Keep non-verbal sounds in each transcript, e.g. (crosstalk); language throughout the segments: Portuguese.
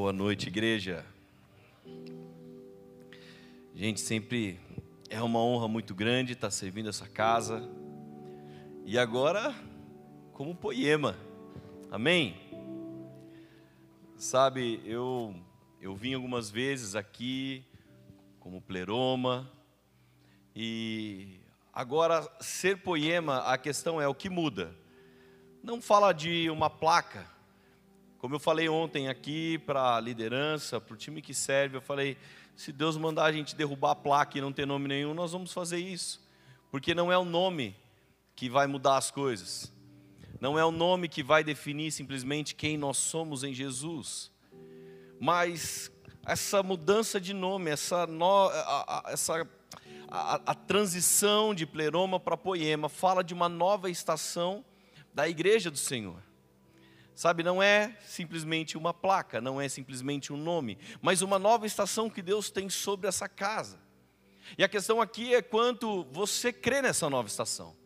Boa noite, igreja. Gente, sempre é uma honra muito grande estar servindo essa casa. E agora, como poema. Amém? Sabe, eu, eu vim algumas vezes aqui como pleroma. E agora, ser poema, a questão é o que muda. Não fala de uma placa como eu falei ontem aqui para a liderança, para o time que serve, eu falei: se Deus mandar a gente derrubar a placa e não ter nome nenhum, nós vamos fazer isso, porque não é o nome que vai mudar as coisas, não é o nome que vai definir simplesmente quem nós somos em Jesus, mas essa mudança de nome, essa, no, a, a, essa a, a transição de pleroma para poema, fala de uma nova estação da igreja do Senhor. Sabe, não é simplesmente uma placa, não é simplesmente um nome, mas uma nova estação que Deus tem sobre essa casa. E a questão aqui é quanto você crê nessa nova estação.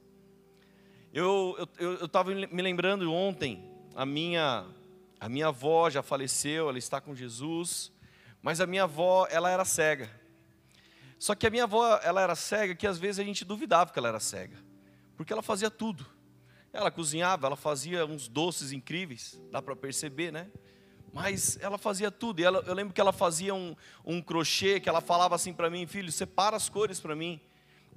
Eu estava eu, eu me lembrando ontem, a minha, a minha avó já faleceu, ela está com Jesus, mas a minha avó, ela era cega. Só que a minha avó, ela era cega que às vezes a gente duvidava que ela era cega, porque ela fazia tudo. Ela cozinhava, ela fazia uns doces incríveis, dá para perceber, né? Mas ela fazia tudo. E ela, eu lembro que ela fazia um, um crochê, que ela falava assim para mim, filho, separa as cores para mim.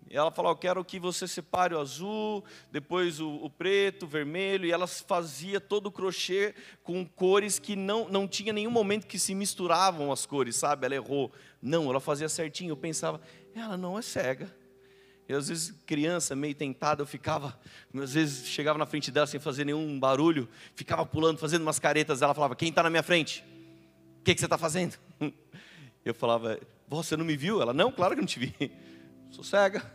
E ela falou, eu quero que você separe o azul, depois o, o, preto, o vermelho. E ela fazia todo o crochê com cores que não, não tinha nenhum momento que se misturavam as cores, sabe? Ela errou. Não, ela fazia certinho. Eu pensava, ela não é cega eu, às vezes, criança, meio tentado, eu ficava, às vezes, chegava na frente dela sem fazer nenhum barulho, ficava pulando, fazendo umas caretas. Ela falava: Quem está na minha frente? O que, que você está fazendo? (laughs) Eu falava: Você não me viu? Ela: Não, claro que não te vi. (laughs) Sou cega.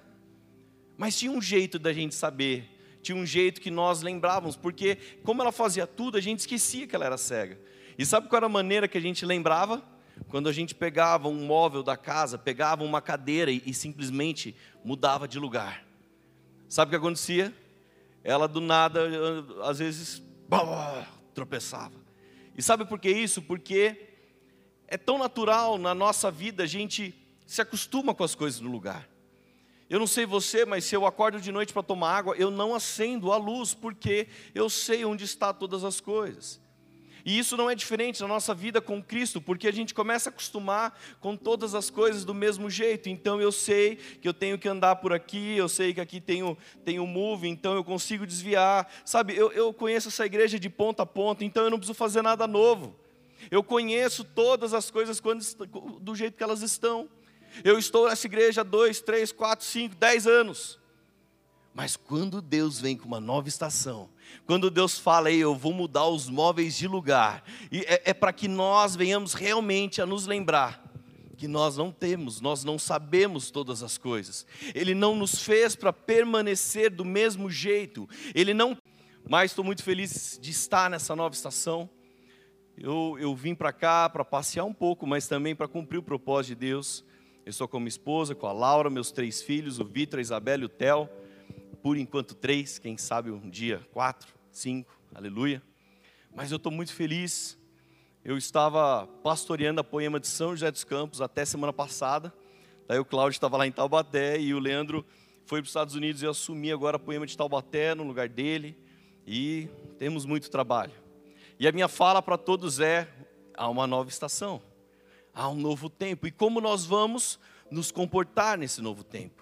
Mas tinha um jeito da gente saber, tinha um jeito que nós lembrávamos, porque, como ela fazia tudo, a gente esquecia que ela era cega. E sabe qual era a maneira que a gente lembrava? Quando a gente pegava um móvel da casa, pegava uma cadeira e, e simplesmente mudava de lugar. Sabe o que acontecia? Ela do nada, às vezes, tropeçava. E sabe por que isso? Porque é tão natural na nossa vida a gente se acostuma com as coisas no lugar. Eu não sei você, mas se eu acordo de noite para tomar água, eu não acendo a luz, porque eu sei onde está todas as coisas. E isso não é diferente na nossa vida com Cristo, porque a gente começa a acostumar com todas as coisas do mesmo jeito. Então eu sei que eu tenho que andar por aqui, eu sei que aqui tem o, move, então eu consigo desviar. Sabe, eu, eu conheço essa igreja de ponta a ponta, então eu não preciso fazer nada novo. Eu conheço todas as coisas quando, do jeito que elas estão. Eu estou nessa igreja há dois, três, quatro, cinco, dez anos. Mas quando Deus vem com uma nova estação, quando Deus fala, eu vou mudar os móveis de lugar, é, é para que nós venhamos realmente a nos lembrar que nós não temos, nós não sabemos todas as coisas. Ele não nos fez para permanecer do mesmo jeito. Ele não. Mas estou muito feliz de estar nessa nova estação. Eu, eu vim para cá para passear um pouco, mas também para cumprir o propósito de Deus. Eu estou com minha esposa, com a Laura, meus três filhos, o Vitor, a Isabela e o Theo por enquanto três, quem sabe um dia quatro, cinco, aleluia. Mas eu estou muito feliz. Eu estava pastoreando a poema de São José dos Campos até semana passada. Daí o Cláudio estava lá em Taubaté e o Leandro foi para os Estados Unidos e eu assumi agora a poema de Taubaté no lugar dele. E temos muito trabalho. E a minha fala para todos é: há uma nova estação, há um novo tempo. E como nós vamos nos comportar nesse novo tempo?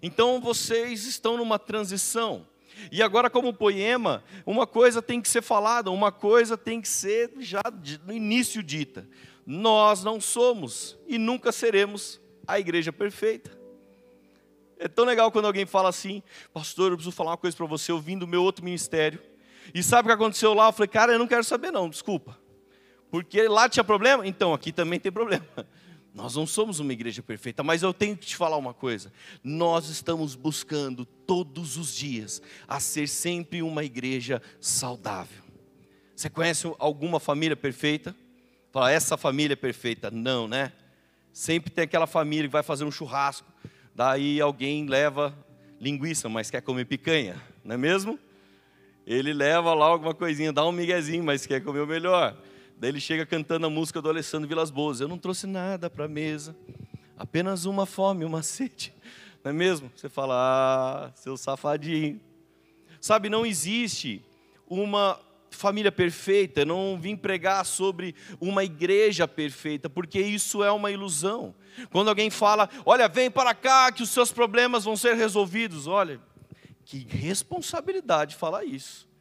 Então vocês estão numa transição. E agora, como poema, uma coisa tem que ser falada, uma coisa tem que ser já no início dita. Nós não somos e nunca seremos a igreja perfeita. É tão legal quando alguém fala assim, pastor, eu preciso falar uma coisa para você, eu vim do meu outro ministério. E sabe o que aconteceu lá? Eu falei, cara, eu não quero saber não, desculpa. Porque lá tinha problema? Então, aqui também tem problema. Nós não somos uma igreja perfeita, mas eu tenho que te falar uma coisa. Nós estamos buscando todos os dias a ser sempre uma igreja saudável. Você conhece alguma família perfeita? Fala, essa família é perfeita. Não, né? Sempre tem aquela família que vai fazer um churrasco, daí alguém leva linguiça, mas quer comer picanha, não é mesmo? Ele leva lá alguma coisinha, dá um miguezinho, mas quer comer o melhor. Daí ele chega cantando a música do Alessandro Vilas Boas. Eu não trouxe nada para a mesa, apenas uma fome, uma (laughs) sede. Não é mesmo? Você fala, ah, seu safadinho. Sabe, não existe uma família perfeita, não vim pregar sobre uma igreja perfeita, porque isso é uma ilusão. Quando alguém fala, olha, vem para cá que os seus problemas vão ser resolvidos, olha, que responsabilidade falar isso.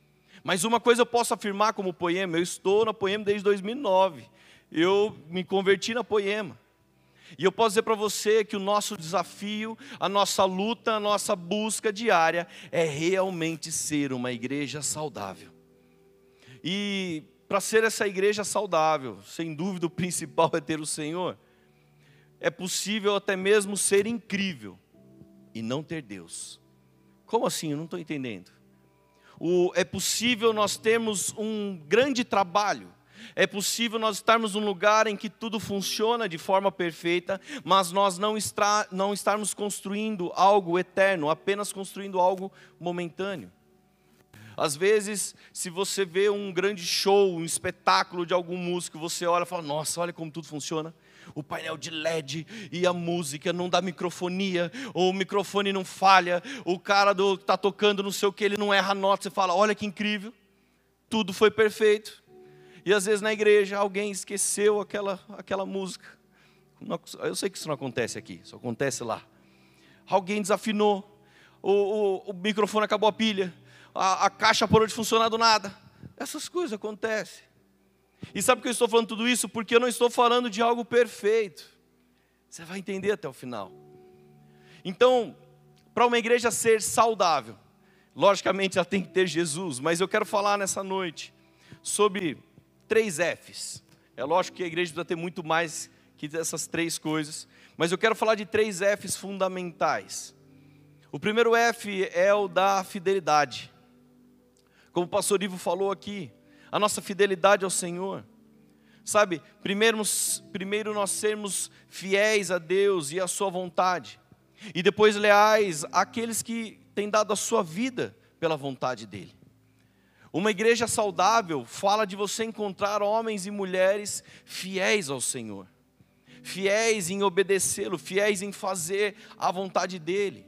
Mas uma coisa eu posso afirmar como Poema, eu estou na Poema desde 2009. Eu me converti na Poema. E eu posso dizer para você que o nosso desafio, a nossa luta, a nossa busca diária é realmente ser uma igreja saudável. E para ser essa igreja saudável, sem dúvida o principal (laughs) é ter o Senhor. É possível até mesmo ser incrível e não ter Deus. Como assim? Eu não estou entendendo. O, é possível nós termos um grande trabalho, é possível nós estarmos num lugar em que tudo funciona de forma perfeita, mas nós não, está, não estarmos construindo algo eterno, apenas construindo algo momentâneo. Às vezes, se você vê um grande show, um espetáculo de algum músico, você olha e fala: Nossa, olha como tudo funciona. O painel de LED e a música não dá microfonia, ou o microfone não falha, o cara do está tocando não sei o que, ele não erra a nota. Você fala: Olha que incrível, tudo foi perfeito. E às vezes na igreja alguém esqueceu aquela, aquela música. Eu sei que isso não acontece aqui, isso acontece lá. Alguém desafinou, o, o, o microfone acabou a pilha, a, a caixa parou de funcionar do nada. Essas coisas acontecem. E sabe que eu estou falando tudo isso? Porque eu não estou falando de algo perfeito. Você vai entender até o final. Então, para uma igreja ser saudável, logicamente ela tem que ter Jesus, mas eu quero falar nessa noite sobre três Fs. É lógico que a igreja precisa ter muito mais que essas três coisas, mas eu quero falar de três Fs fundamentais. O primeiro F é o da fidelidade. Como o pastor Ivo falou aqui, a nossa fidelidade ao Senhor. Sabe, primeiro, primeiro nós sermos fiéis a Deus e à Sua vontade, e depois leais àqueles que têm dado a sua vida pela vontade dEle. Uma igreja saudável fala de você encontrar homens e mulheres fiéis ao Senhor, fiéis em obedecê-lo, fiéis em fazer a vontade dEle.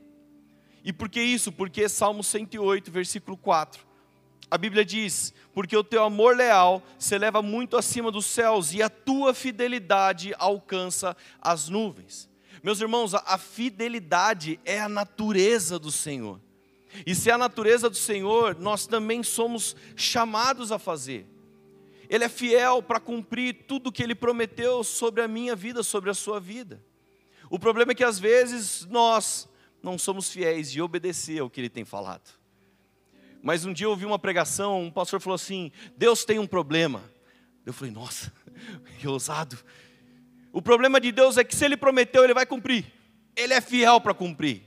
E por que isso? Porque Salmo 108, versículo 4 a Bíblia diz: Porque o teu amor leal se eleva muito acima dos céus e a tua fidelidade alcança as nuvens. Meus irmãos, a fidelidade é a natureza do Senhor. E se é a natureza do Senhor, nós também somos chamados a fazer. Ele é fiel para cumprir tudo o que ele prometeu sobre a minha vida, sobre a sua vida. O problema é que às vezes nós não somos fiéis de obedecer ao que ele tem falado. Mas um dia eu ouvi uma pregação, um pastor falou assim: Deus tem um problema. Eu falei, nossa, (laughs) que ousado. O problema de Deus é que se Ele prometeu, Ele vai cumprir. Ele é fiel para cumprir.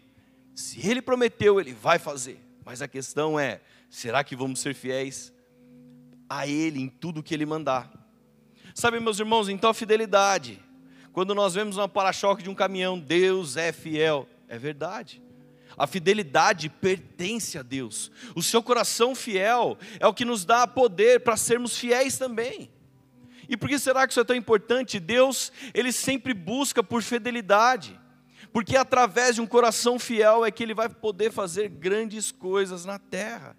Se Ele prometeu, Ele vai fazer. Mas a questão é: será que vamos ser fiéis a Ele em tudo que Ele mandar? Sabe, meus irmãos, então a fidelidade. Quando nós vemos uma para-choque de um caminhão, Deus é fiel. É verdade. A fidelidade pertence a Deus. O seu coração fiel é o que nos dá poder para sermos fiéis também. E por que será que isso é tão importante? Deus, ele sempre busca por fidelidade. Porque através de um coração fiel é que ele vai poder fazer grandes coisas na terra.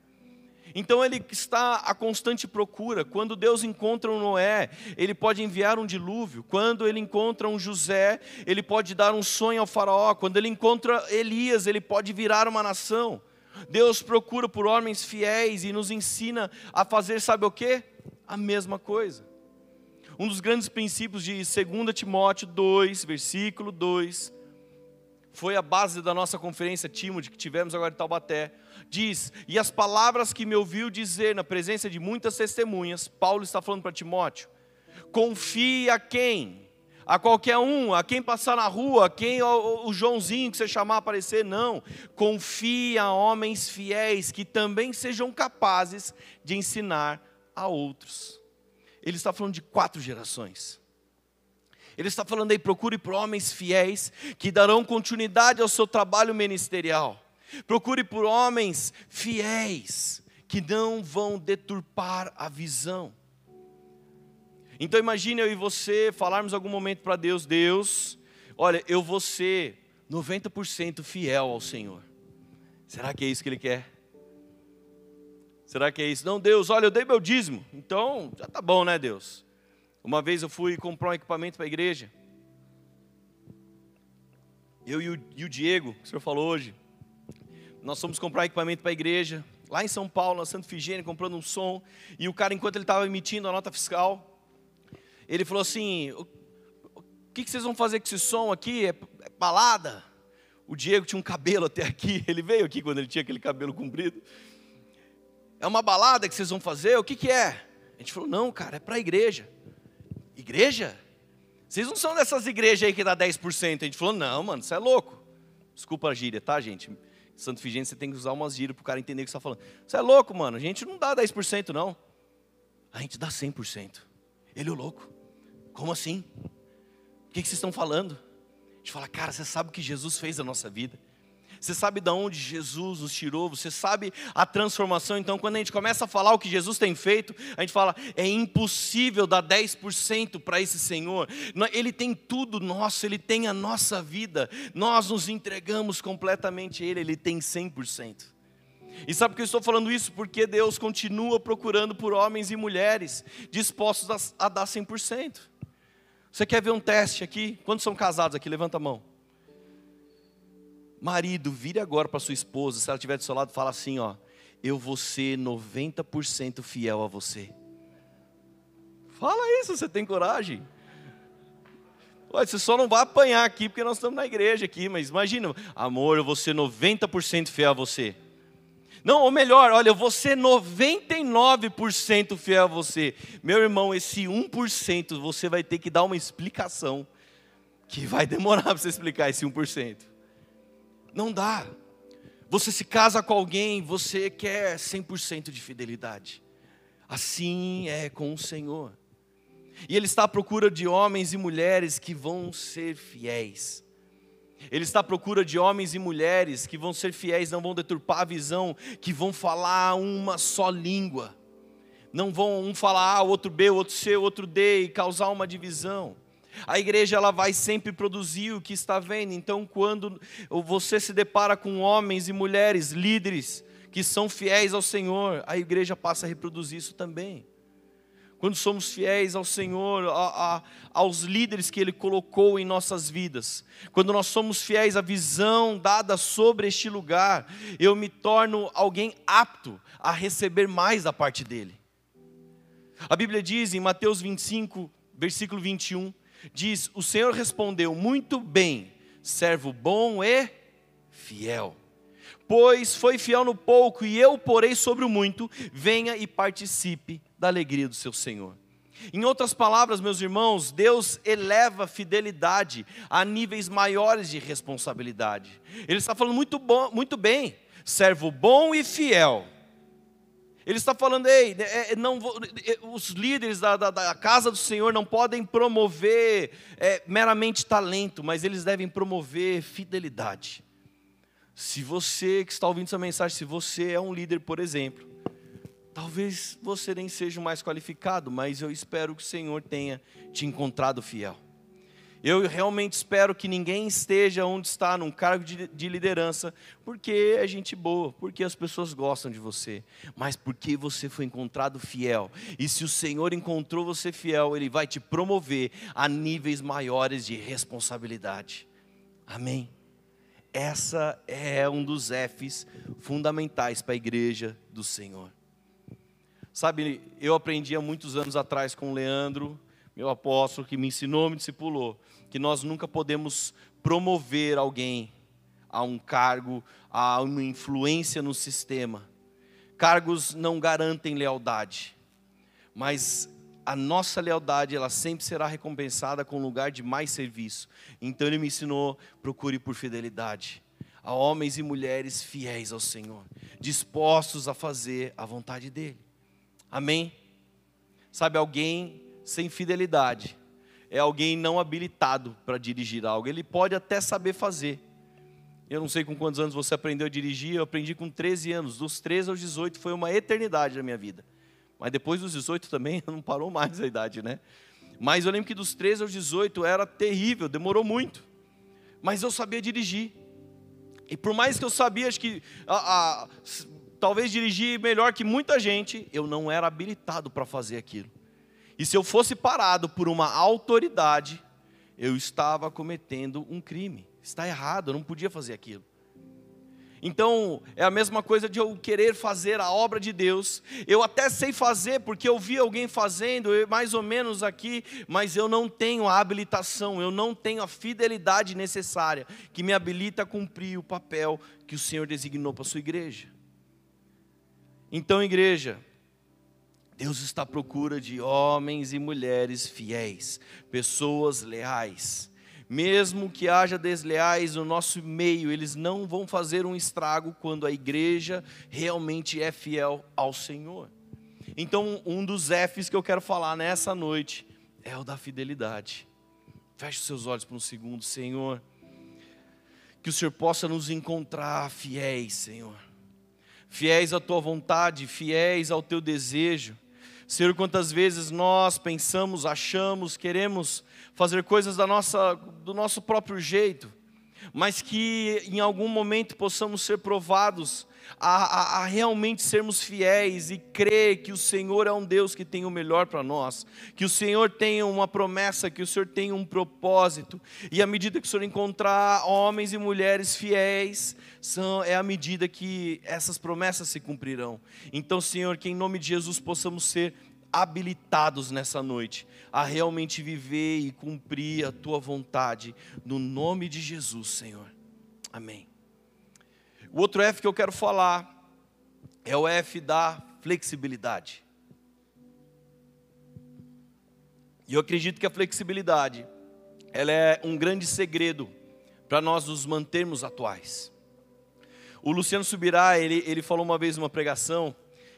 Então ele está a constante procura. Quando Deus encontra um Noé, ele pode enviar um dilúvio. Quando ele encontra um José, ele pode dar um sonho ao faraó. Quando ele encontra Elias, ele pode virar uma nação. Deus procura por homens fiéis e nos ensina a fazer, sabe o que? A mesma coisa. Um dos grandes princípios de 2 Timóteo 2, versículo 2, foi a base da nossa conferência Timothy que tivemos agora em Taubaté. Diz: "E as palavras que me ouviu dizer na presença de muitas testemunhas", Paulo está falando para Timóteo. Confie a quem? A qualquer um, a quem passar na rua, a quem o, o Joãozinho que você chamar aparecer, não. Confie a homens fiéis que também sejam capazes de ensinar a outros. Ele está falando de quatro gerações. Ele está falando aí, procure por homens fiéis que darão continuidade ao seu trabalho ministerial. Procure por homens fiéis que não vão deturpar a visão. Então imagine eu e você falarmos algum momento para Deus, Deus, olha, eu vou ser 90% fiel ao Senhor. Será que é isso que Ele quer? Será que é isso? Não, Deus, olha, eu dei meu dízimo, então já tá bom, né, Deus? Uma vez eu fui comprar um equipamento para a igreja. Eu e o, e o Diego, que o senhor falou hoje, nós fomos comprar equipamento para a igreja, lá em São Paulo, na Santa Figênia, comprando um som, e o cara, enquanto ele estava emitindo a nota fiscal, ele falou assim: o, que, que, vocês vão fazer com esse som aqui? É, é balada? O Diego tinha um cabelo até aqui, (laughs) ele veio aqui quando ele tinha aquele cabelo comprido. É uma balada que vocês vão fazer? O que, que é? A gente falou: não, cara, é para a igreja. Igreja? Vocês não são dessas igrejas aí que dá 10%. A gente falou: não, mano, você é louco. Desculpa a gíria, tá, gente? Santo Figênio, você tem que usar umas gírias para o cara entender o que você está falando. Você é louco, mano. A gente não dá 10%, não. A gente dá 100%. Ele é louco. Como assim? O que, que vocês estão falando? A gente fala, cara, você sabe o que Jesus fez na nossa vida. Você sabe de onde Jesus nos tirou, você sabe a transformação. Então, quando a gente começa a falar o que Jesus tem feito, a gente fala: é impossível dar 10% para esse Senhor. Ele tem tudo nosso, ele tem a nossa vida. Nós nos entregamos completamente a Ele, Ele tem 100%. E sabe por que eu estou falando isso? Porque Deus continua procurando por homens e mulheres dispostos a, a dar 100%. Você quer ver um teste aqui? Quantos são casados aqui? Levanta a mão. Marido, vire agora para sua esposa, se ela estiver do seu lado, fala assim, ó, eu vou ser 90% fiel a você. Fala isso, você tem coragem? Olha, você só não vai apanhar aqui porque nós estamos na igreja aqui, mas imagina, amor, eu vou ser 90% fiel a você. Não, ou melhor, olha, eu vou ser 99% fiel a você. Meu irmão, esse 1% você vai ter que dar uma explicação. Que vai demorar para você explicar esse 1%. Não dá. Você se casa com alguém, você quer 100% de fidelidade. Assim é com o Senhor. E Ele está à procura de homens e mulheres que vão ser fiéis. Ele está à procura de homens e mulheres que vão ser fiéis, não vão deturpar a visão, que vão falar uma só língua. Não vão um falar A, o outro B, o outro C, o outro D e causar uma divisão. A igreja ela vai sempre produzir o que está vendo. Então, quando você se depara com homens e mulheres líderes que são fiéis ao Senhor, a igreja passa a reproduzir isso também. Quando somos fiéis ao Senhor, a, a, aos líderes que Ele colocou em nossas vidas, quando nós somos fiéis à visão dada sobre este lugar, eu me torno alguém apto a receber mais da parte dEle. A Bíblia diz em Mateus 25, versículo 21, diz: O Senhor respondeu, muito bem, servo bom e fiel. Pois foi fiel no pouco e eu porei sobre o muito, venha e participe da alegria do seu Senhor. Em outras palavras, meus irmãos, Deus eleva fidelidade a níveis maiores de responsabilidade. Ele está falando muito, bom, muito bem, servo bom e fiel ele está falando, ei, é, é, não, é, os líderes da, da, da, casa do Senhor não podem promover é, meramente talento, mas eles devem promover fidelidade. Se você que está ouvindo essa mensagem, se você é um líder, por exemplo, talvez você nem seja o mais qualificado, mas eu espero que o Senhor tenha te encontrado fiel. Eu realmente espero que ninguém esteja onde está, num cargo de, de, liderança, porque é gente boa, porque as pessoas gostam de você, mas porque você foi encontrado fiel. E se o Senhor encontrou você fiel, Ele vai te promover a níveis maiores de responsabilidade. Amém? Essa é um dos Fs fundamentais para a igreja do Senhor. Sabe, eu aprendi há muitos anos atrás com o Leandro, meu apóstolo, que me ensinou, me discipulou que nós nunca podemos promover alguém a um cargo, a uma influência no sistema. Cargos não garantem lealdade, mas a nossa lealdade ela sempre será recompensada com um lugar de mais serviço. Então ele me ensinou: procure por fidelidade a homens e mulheres fiéis ao Senhor, dispostos a fazer a vontade dele. Amém? Sabe, alguém sem fidelidade é alguém não habilitado para dirigir algo. Ele pode até saber fazer. Eu não sei com quantos anos você aprendeu a dirigir, eu aprendi com 13 anos. Dos 13 aos 18 foi uma eternidade na minha vida. Mas depois dos 18 também (laughs) não parou mais a idade, né? Mas eu lembro que dos 13 aos 18 era terrível, demorou muito. Mas eu sabia dirigir. E por mais que eu sabia, acho que a, a, talvez dirigir melhor que muita gente, eu não era habilitado para fazer aquilo. E se eu fosse parado por uma autoridade, eu estava cometendo um crime. Está errado, eu não podia fazer aquilo. Então, é a mesma coisa de eu querer fazer a obra de Deus. Eu até sei fazer, porque eu vi alguém fazendo, mais ou menos aqui, mas eu não tenho a habilitação, eu não tenho a fidelidade necessária que me habilita a cumprir o papel que o Senhor designou para a sua igreja. Então, igreja, Deus está à procura de homens e mulheres fiéis, pessoas leais mesmo que haja desleais no nosso meio, eles não vão fazer um estrago quando a igreja realmente é fiel ao Senhor. Então, um dos F's que eu quero falar nessa noite é o da fidelidade. Feche os seus olhos por um segundo, Senhor. Que o Senhor possa nos encontrar fiéis, Senhor. Fiéis à tua vontade, fiéis ao teu desejo. Senhor, quantas vezes nós pensamos, achamos, queremos fazer coisas da nossa, do nosso próprio jeito, mas que em algum momento possamos ser provados a, a, a, realmente sermos fiéis e crer que o Senhor é um Deus que tem o melhor para nós, que o Senhor tem uma promessa, que o Senhor tem um propósito, e à medida que o Senhor encontrar homens e mulheres fiéis, são, é a medida que essas promessas se cumprirão. Então, Senhor, que em nome de Jesus possamos ser habilitados nessa noite a realmente viver e cumprir a tua vontade, no nome de Jesus, Senhor. Amém. O outro F que eu quero falar é o F da flexibilidade. E eu acredito que a flexibilidade, ela é um grande segredo para nós nos mantermos atuais. O Luciano Subirá, ele, ele falou uma vez numa pregação,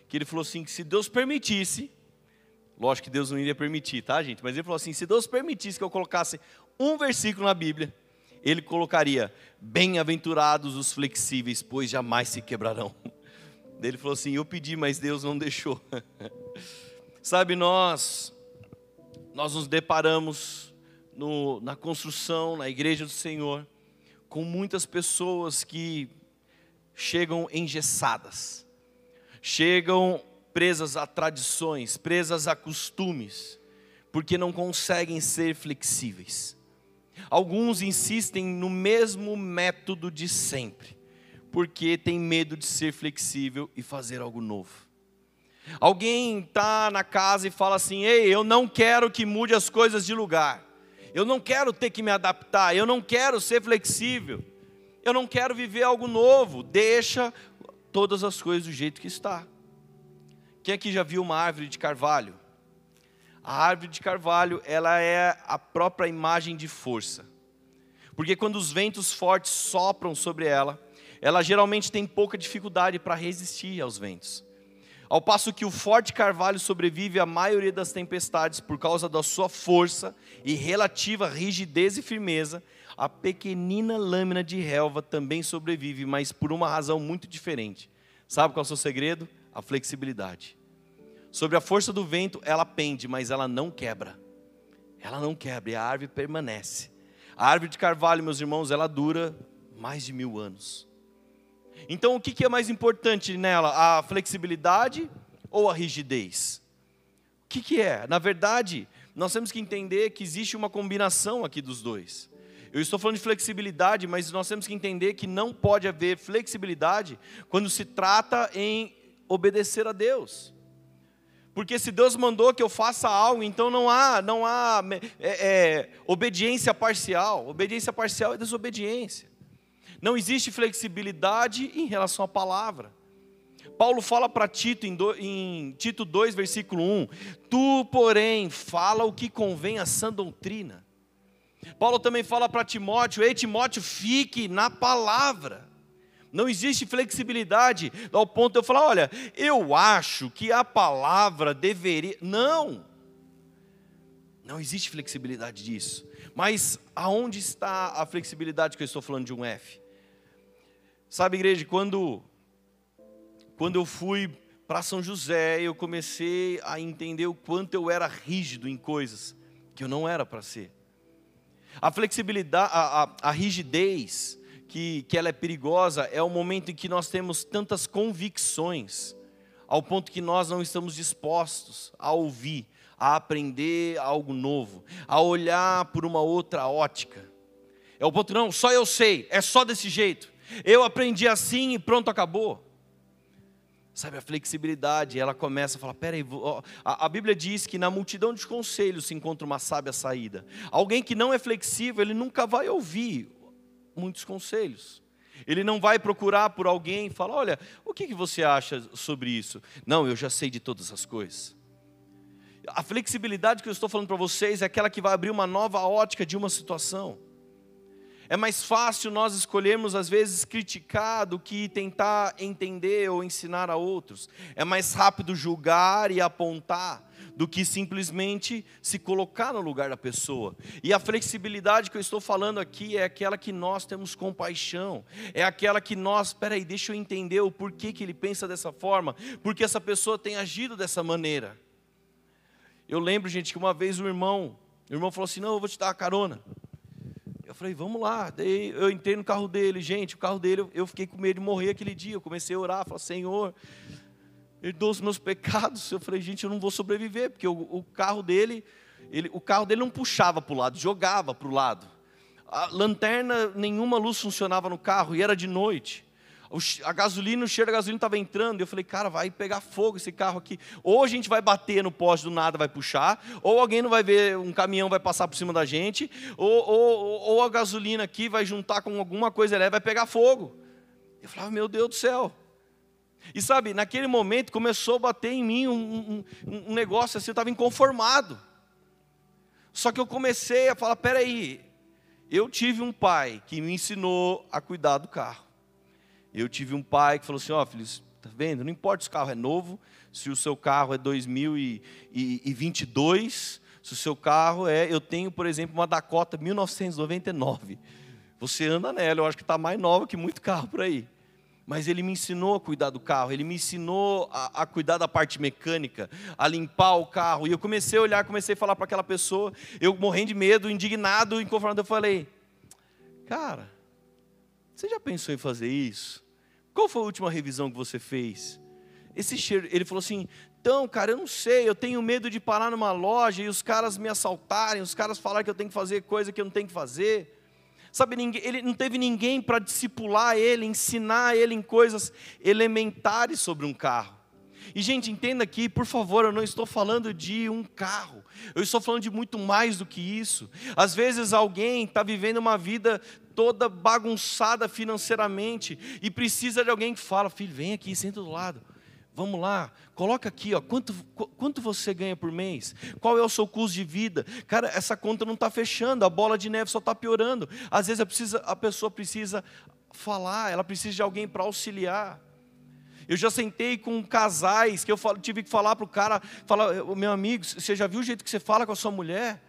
que ele falou assim, que se Deus permitisse, Lógico que Deus não iria permitir, tá, gente? Mas ele falou assim: se Deus permitisse que eu colocasse um versículo na Bíblia, ele colocaria: Bem-aventurados os flexíveis, pois jamais se quebrarão. (laughs) Ele falou assim: Eu pedi, mas Deus não deixou. (laughs) Sabe, nós, nós nos deparamos no, na construção, na igreja do Senhor, com muitas pessoas que chegam engessadas, chegam presas a tradições, presas a costumes, porque não conseguem ser flexíveis. Alguns insistem no mesmo método de sempre, porque tem medo de ser flexível e fazer algo novo. Alguém está na casa e fala assim: Ei, eu não quero que mude as coisas de lugar, eu não quero ter que me adaptar, eu não quero ser flexível, eu não quero viver algo novo, deixa todas as coisas do jeito que está. Quem aqui já viu uma árvore de carvalho? A árvore de carvalho, ela é a própria imagem de força. Porque quando os ventos fortes sopram sobre ela, ela geralmente tem pouca dificuldade para resistir aos ventos. Ao passo que o forte carvalho sobrevive à maioria das tempestades por causa da sua força e relativa rigidez e firmeza, a pequenina lâmina de relva também sobrevive, mas por uma razão muito diferente. Sabe qual é o seu segredo? A flexibilidade. Sobre a força do vento, ela pende, mas ela não quebra. Ela não quebra e a árvore permanece. A árvore de carvalho, meus irmãos, ela dura mais de mil anos. Então, o que é mais importante nela? A flexibilidade ou a rigidez? O que é? Na verdade, nós temos que entender que existe uma combinação aqui dos dois. Eu estou falando de flexibilidade, mas nós temos que entender que não pode haver flexibilidade quando se trata em obedecer a Deus. Porque se Deus mandou que eu faça algo, então não há, não há é, é, obediência parcial. Obediência parcial é desobediência. Não existe flexibilidade em relação à palavra. Paulo fala para Tito em, do, em Tito 2, versículo 1: Tu, porém, fala o que convém à sã doutrina. Paulo também fala para Timóteo: Ei, Timóteo, fique na palavra. Não existe flexibilidade ao ponto de eu falar, olha, eu acho que a palavra deveria. Não! Não existe flexibilidade disso. Mas aonde está a flexibilidade que eu estou falando de um F? Sabe, igreja, quando, quando eu fui para São José, eu comecei a entender o quanto eu era rígido em coisas que eu não era para ser. A flexibilidade, a, a, a rigidez, que, que ela é perigosa, é o momento em que nós temos tantas convicções, ao ponto que nós não estamos dispostos a ouvir, a aprender algo novo, a olhar por uma outra ótica. É o ponto, não, só eu sei, é só desse jeito. Eu aprendi assim e pronto, acabou. Sabe, a flexibilidade, ela começa a falar: peraí, a, a Bíblia diz que na multidão de conselhos se encontra uma sábia saída. Alguém que não é flexível, ele nunca vai ouvir muitos conselhos. Ele não vai procurar por alguém e falar: olha, o que, que você acha sobre isso? Não, eu já sei de todas as coisas. A flexibilidade que eu estou falando para vocês é aquela que vai abrir uma nova ótica de uma situação. É mais fácil nós escolhermos, às vezes, criticar do que tentar entender ou ensinar a outros. É mais rápido julgar e apontar do que simplesmente se colocar no lugar da pessoa. E a flexibilidade que eu estou falando aqui é aquela que nós temos compaixão, é aquela que nós, espera aí, deixa eu entender o porquê que ele pensa dessa forma, porque essa pessoa tem agido dessa maneira. Eu lembro, gente, que uma vez o irmão, o irmão falou assim: "Não, eu vou te dar uma carona". Falei, vamos lá. Daí eu entrei no carro dele, gente, o carro dele, eu fiquei com medo de morrer aquele dia. Eu comecei a orar, falei, Senhor, perdoa os meus (laughs) pecados. Eu falei, gente, eu não vou sobreviver, porque o, o carro dele, ele, o carro dele não puxava para o lado, jogava para o lado. A lanterna, nenhuma luz funcionava no carro, e era de noite a gasolina, o cheiro da gasolina estava entrando. E eu falei, cara, vai pegar fogo esse carro aqui. Ou a gente vai bater no poste do nada, vai puxar, ou alguém não vai ver, um caminhão vai passar por cima da gente, ou, ou, ou a gasolina aqui vai juntar com alguma coisa elétrica, vai pegar fogo. Eu falava, meu Deus do céu. E sabe, naquele momento começou a bater em mim um, um, um negócio assim, eu estava inconformado. Só que eu comecei a falar: peraí, eu tive um pai que me ensinou a cuidar do carro. Eu tive um pai que falou assim: Ó, oh, filho, tá vendo? Não importa se o carro é novo, se o seu carro é 2022, se o seu carro é. Eu tenho, por exemplo, uma Dakota 1999. Você anda nela, eu acho que está mais nova que muito carro por aí. Mas ele me ensinou a cuidar do carro, ele me ensinou a, a, cuidar da parte mecânica, a limpar o carro. E eu comecei a olhar, comecei a falar para aquela pessoa, eu morrendo de medo, indignado, inconformado. Eu falei, cara, você já pensou em fazer isso? Qual foi a última revisão que você fez? Esse cheiro, ele falou assim: então, cara, eu não sei, eu tenho medo de parar numa loja e os caras me assaltarem, os caras falarem que eu tenho que fazer coisa que eu não tenho que fazer. Sabe, ninguém, ele não teve ninguém para discipular ele, ensinar ele em coisas elementares sobre um carro. E, gente, entenda aqui, por favor, eu não estou falando de um carro, eu estou falando de muito mais do que isso. Às vezes alguém está vivendo uma vida toda bagunçada financeiramente e precisa de alguém que fala: filho, vem aqui, senta do lado. Vamos lá, coloca aqui, ó, quanto, quanto você ganha por mês? Qual é o seu custo de vida? Cara, essa conta não está fechando, a bola de neve só está piorando. Às vezes a, precisa, a pessoa precisa falar, ela precisa de alguém para auxiliar. Eu já sentei com casais que eu tive que falar para o cara, falar, meu amigo, você já viu o jeito que você fala com a sua mulher?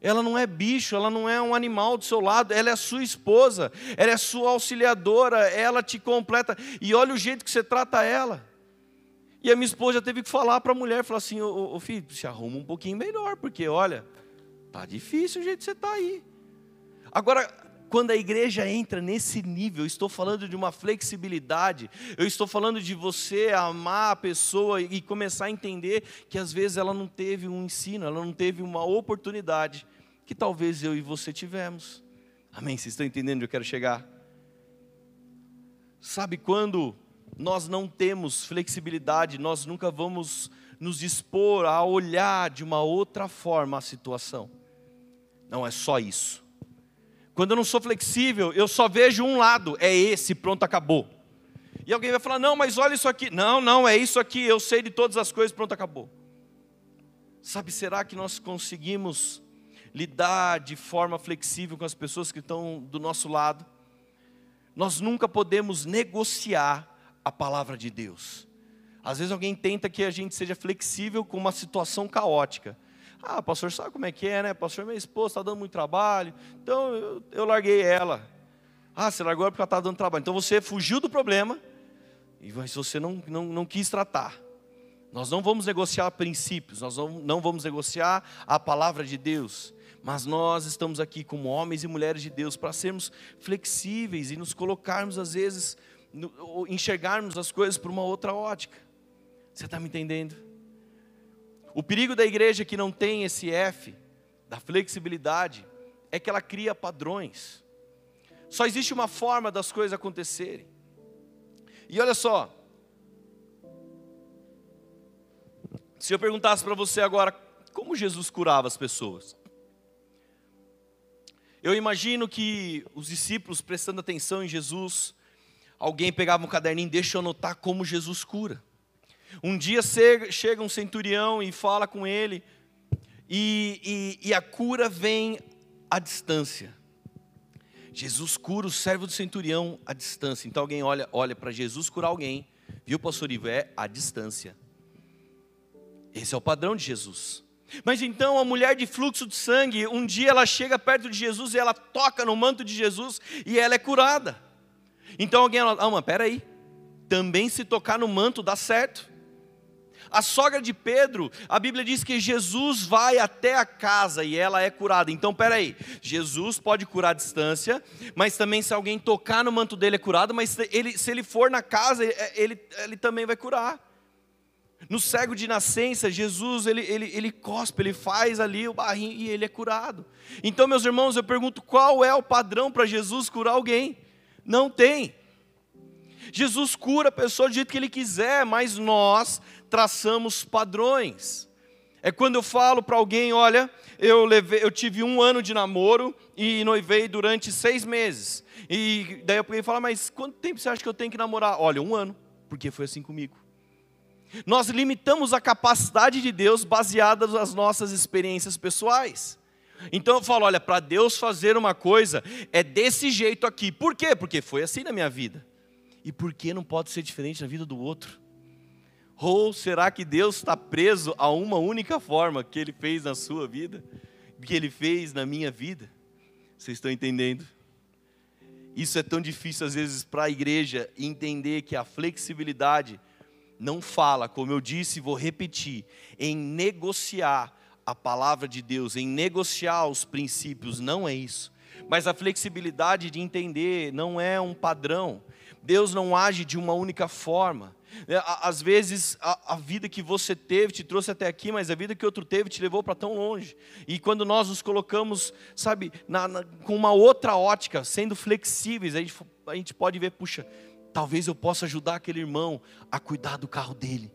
Ela não é bicho, ela não é um animal do seu lado, ela é sua esposa, ela é sua auxiliadora, ela te completa. E olha o jeito que você trata ela. E a minha esposa teve que falar para a mulher, falar assim, ô, ô filho, se arruma um pouquinho melhor, porque olha, tá difícil o jeito que você está aí. Agora, quando a igreja entra nesse nível, eu estou falando de uma flexibilidade, eu estou falando de você amar a pessoa e começar a entender que às vezes ela não teve um ensino, ela não teve uma oportunidade que talvez eu e você tivemos. Amém? Vocês estão entendendo onde eu quero chegar? Sabe quando nós não temos flexibilidade, nós nunca vamos nos expor a olhar de uma outra forma a situação. Não é só isso. Quando eu não sou flexível, eu só vejo um lado, é esse, pronto, acabou. E alguém vai falar: não, mas olha isso aqui. Não, não, é isso aqui, eu sei de todas as coisas, pronto, acabou. Sabe, será que nós conseguimos lidar de forma flexível com as pessoas que estão do nosso lado? Nós nunca podemos negociar a palavra de Deus. Às vezes alguém tenta que a gente seja flexível com uma situação caótica. Ah, pastor, sabe como é que é, né? Pastor, minha esposa está dando muito trabalho, então eu, eu larguei ela. Ah, você largou ela porque ela está dando trabalho. Então você fugiu do problema, e você não, não, não quis tratar. Nós não vamos negociar princípios, nós não vamos negociar a palavra de Deus, mas nós estamos aqui como homens e mulheres de Deus para sermos flexíveis e nos colocarmos, às vezes, enxergarmos as coisas por uma outra ótica. Você está me entendendo? O perigo da igreja que não tem esse F, da flexibilidade, é que ela cria padrões. Só existe uma forma das coisas acontecerem. E olha só, se eu perguntasse para você agora, como Jesus curava as pessoas? Eu imagino que os discípulos prestando atenção em Jesus, alguém pegava um caderninho, deixa eu anotar como Jesus cura. Um dia chega um centurião e fala com ele, e, e, e a cura vem à distância. Jesus cura o servo do centurião à distância. Então alguém olha, olha para Jesus curar alguém, viu, pastor Ivo? É à distância. Esse é o padrão de Jesus. Mas então a mulher de fluxo de sangue, um dia ela chega perto de Jesus e ela toca no manto de Jesus e ela é curada. Então alguém, ah, mas peraí, também se tocar no manto dá certo. A sogra de Pedro, a Bíblia diz que Jesus vai até a casa e ela é curada. Então, peraí, Jesus pode curar à distância, mas também se alguém tocar no manto dele é curado, mas ele, se ele for na casa, ele, ele também vai curar. No cego de nascença, Jesus, ele, ele, ele cospe, ele faz ali o barrinho e ele é curado. Então, meus irmãos, eu pergunto, qual é o padrão para Jesus curar alguém? Não tem. Jesus cura a pessoa do jeito que ele quiser, mas nós traçamos padrões. É quando eu falo para alguém, olha, eu, levei, eu tive um ano de namoro e noivei durante seis mees. E daí alguém fala, mas quanto tempo você acha que eu tenho que namorar? Olha, um ano, porque foi assim comigo. Nós limitamos a capacidade de Deus baseada nas nossas experiências pessoais. Então eu falo, olha, para Deus fazer uma coisa é desse jeito aqui. Por quê? Porque foi assim na minha vida. E por que não pode ser diferente na vida do outro? Ou será que Deus está preso a uma única forma que Ele fez na sua vida, que Ele fez na minha vida? Vocês estão entendendo? Isso é tão difícil às vezes para a igreja entender que a flexibilidade não fala, como eu disse e vou repetir, em negociar a palavra de Deus, em negociar os princípios, não é isso. Mas a flexibilidade de entender não é um padrão. Deus não age de uma única forma. É, às vezes a, a, vida que você teve te trouxe até aqui, mas a vida que outro teve te levou para tão longe. E quando nós nos colocamos, sabe, na, na, com uma outra ótica, sendo flexíveis, a gente, a gente pode ver, puxa, talvez eu possa ajudar aquele irmão a cuidar do carro dele.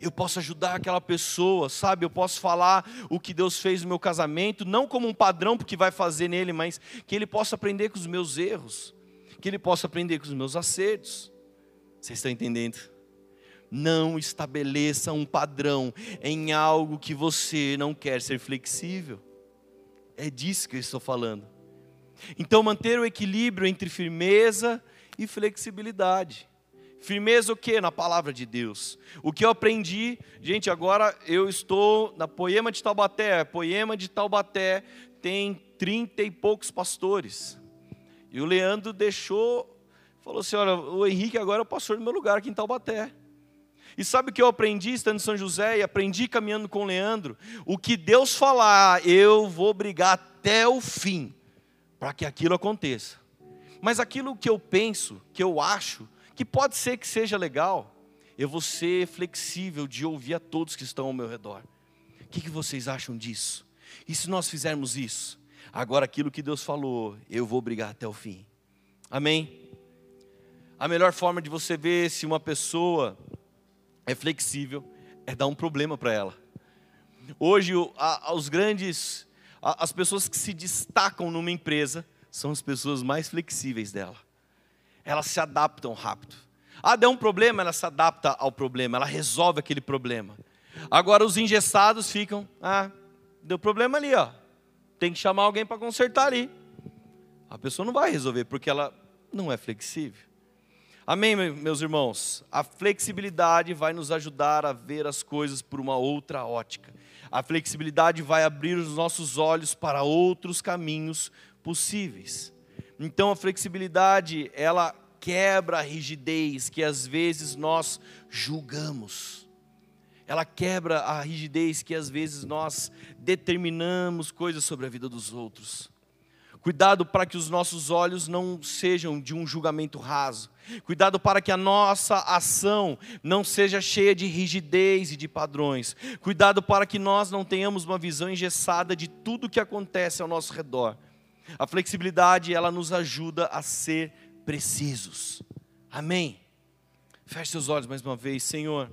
Eu posso ajudar aquela pessoa, sabe? Eu posso falar o que Deus fez no meu casamento, não como um padrão porque vai fazer nele, mas que ele possa aprender com os meus erros, que ele possa aprender com os meus acertos. Vocês estão entendendo? Não estabeleça um padrão em algo que você não quer ser flexível. É disso que eu estou falando. Então, manter o equilíbrio entre firmeza e flexibilidade. Firmeza o que? Na palavra de Deus. O que eu aprendi, gente, agora eu estou na Poema de Taubaté. Poema de Taubaté tem trinta e poucos pastores. E o Leandro deixou Falou assim: olha, o Henrique agora é o pastor do meu lugar aqui em Taubaté. E sabe o que eu aprendi estando em São José e aprendi caminhando com o Leandro? O que Deus falar, eu vou brigar até o fim para que aquilo aconteça. Mas aquilo que eu penso, que eu acho, que pode ser que seja legal, eu vou ser flexível de ouvir a todos que estão ao meu redor. O que, que vocês acham disso? E se nós fizermos isso? Agora aquilo que Deus falou, eu vou brigar até o fim. Amém? A melhor forma de você ver se uma pessoa é flexível é dar um problema para ela. Hoje, os grandes, as pessoas que se destacam numa empresa são as pessoas mais flexíveis dela. Elas se adaptam rápido. Ah, deu um problema, ela se adapta ao problema, ela resolve aquele problema. Agora os engessados ficam, ah, deu problema ali, ó. Tem que chamar alguém para consertar ali. A pessoa não vai resolver porque ela não é flexível. Amém, meus irmãos? A flexibilidade vai nos ajudar a ver as coisas por uma outra ótica. A flexibilidade vai abrir os nossos olhos para outros caminhos possíveis. Então a flexibilidade, ela quebra a rigidez que às vezes nós julgamos. Ela quebra a rigidez que às vezes nós determinamos coisas sobre a vida dos outros. Cuidado para que os nossos olhos não sejam de um julgamento raso. Cuidado para que a nossa ação não seja cheia de rigidez e de padrões. Cuidado para que nós não tenhamos uma visão engessada de tudo o que acontece ao nosso redor. A flexibilidade, ela nos ajuda a ser precisos. Amém. Feche seus olhos mais uma vez, Senhor.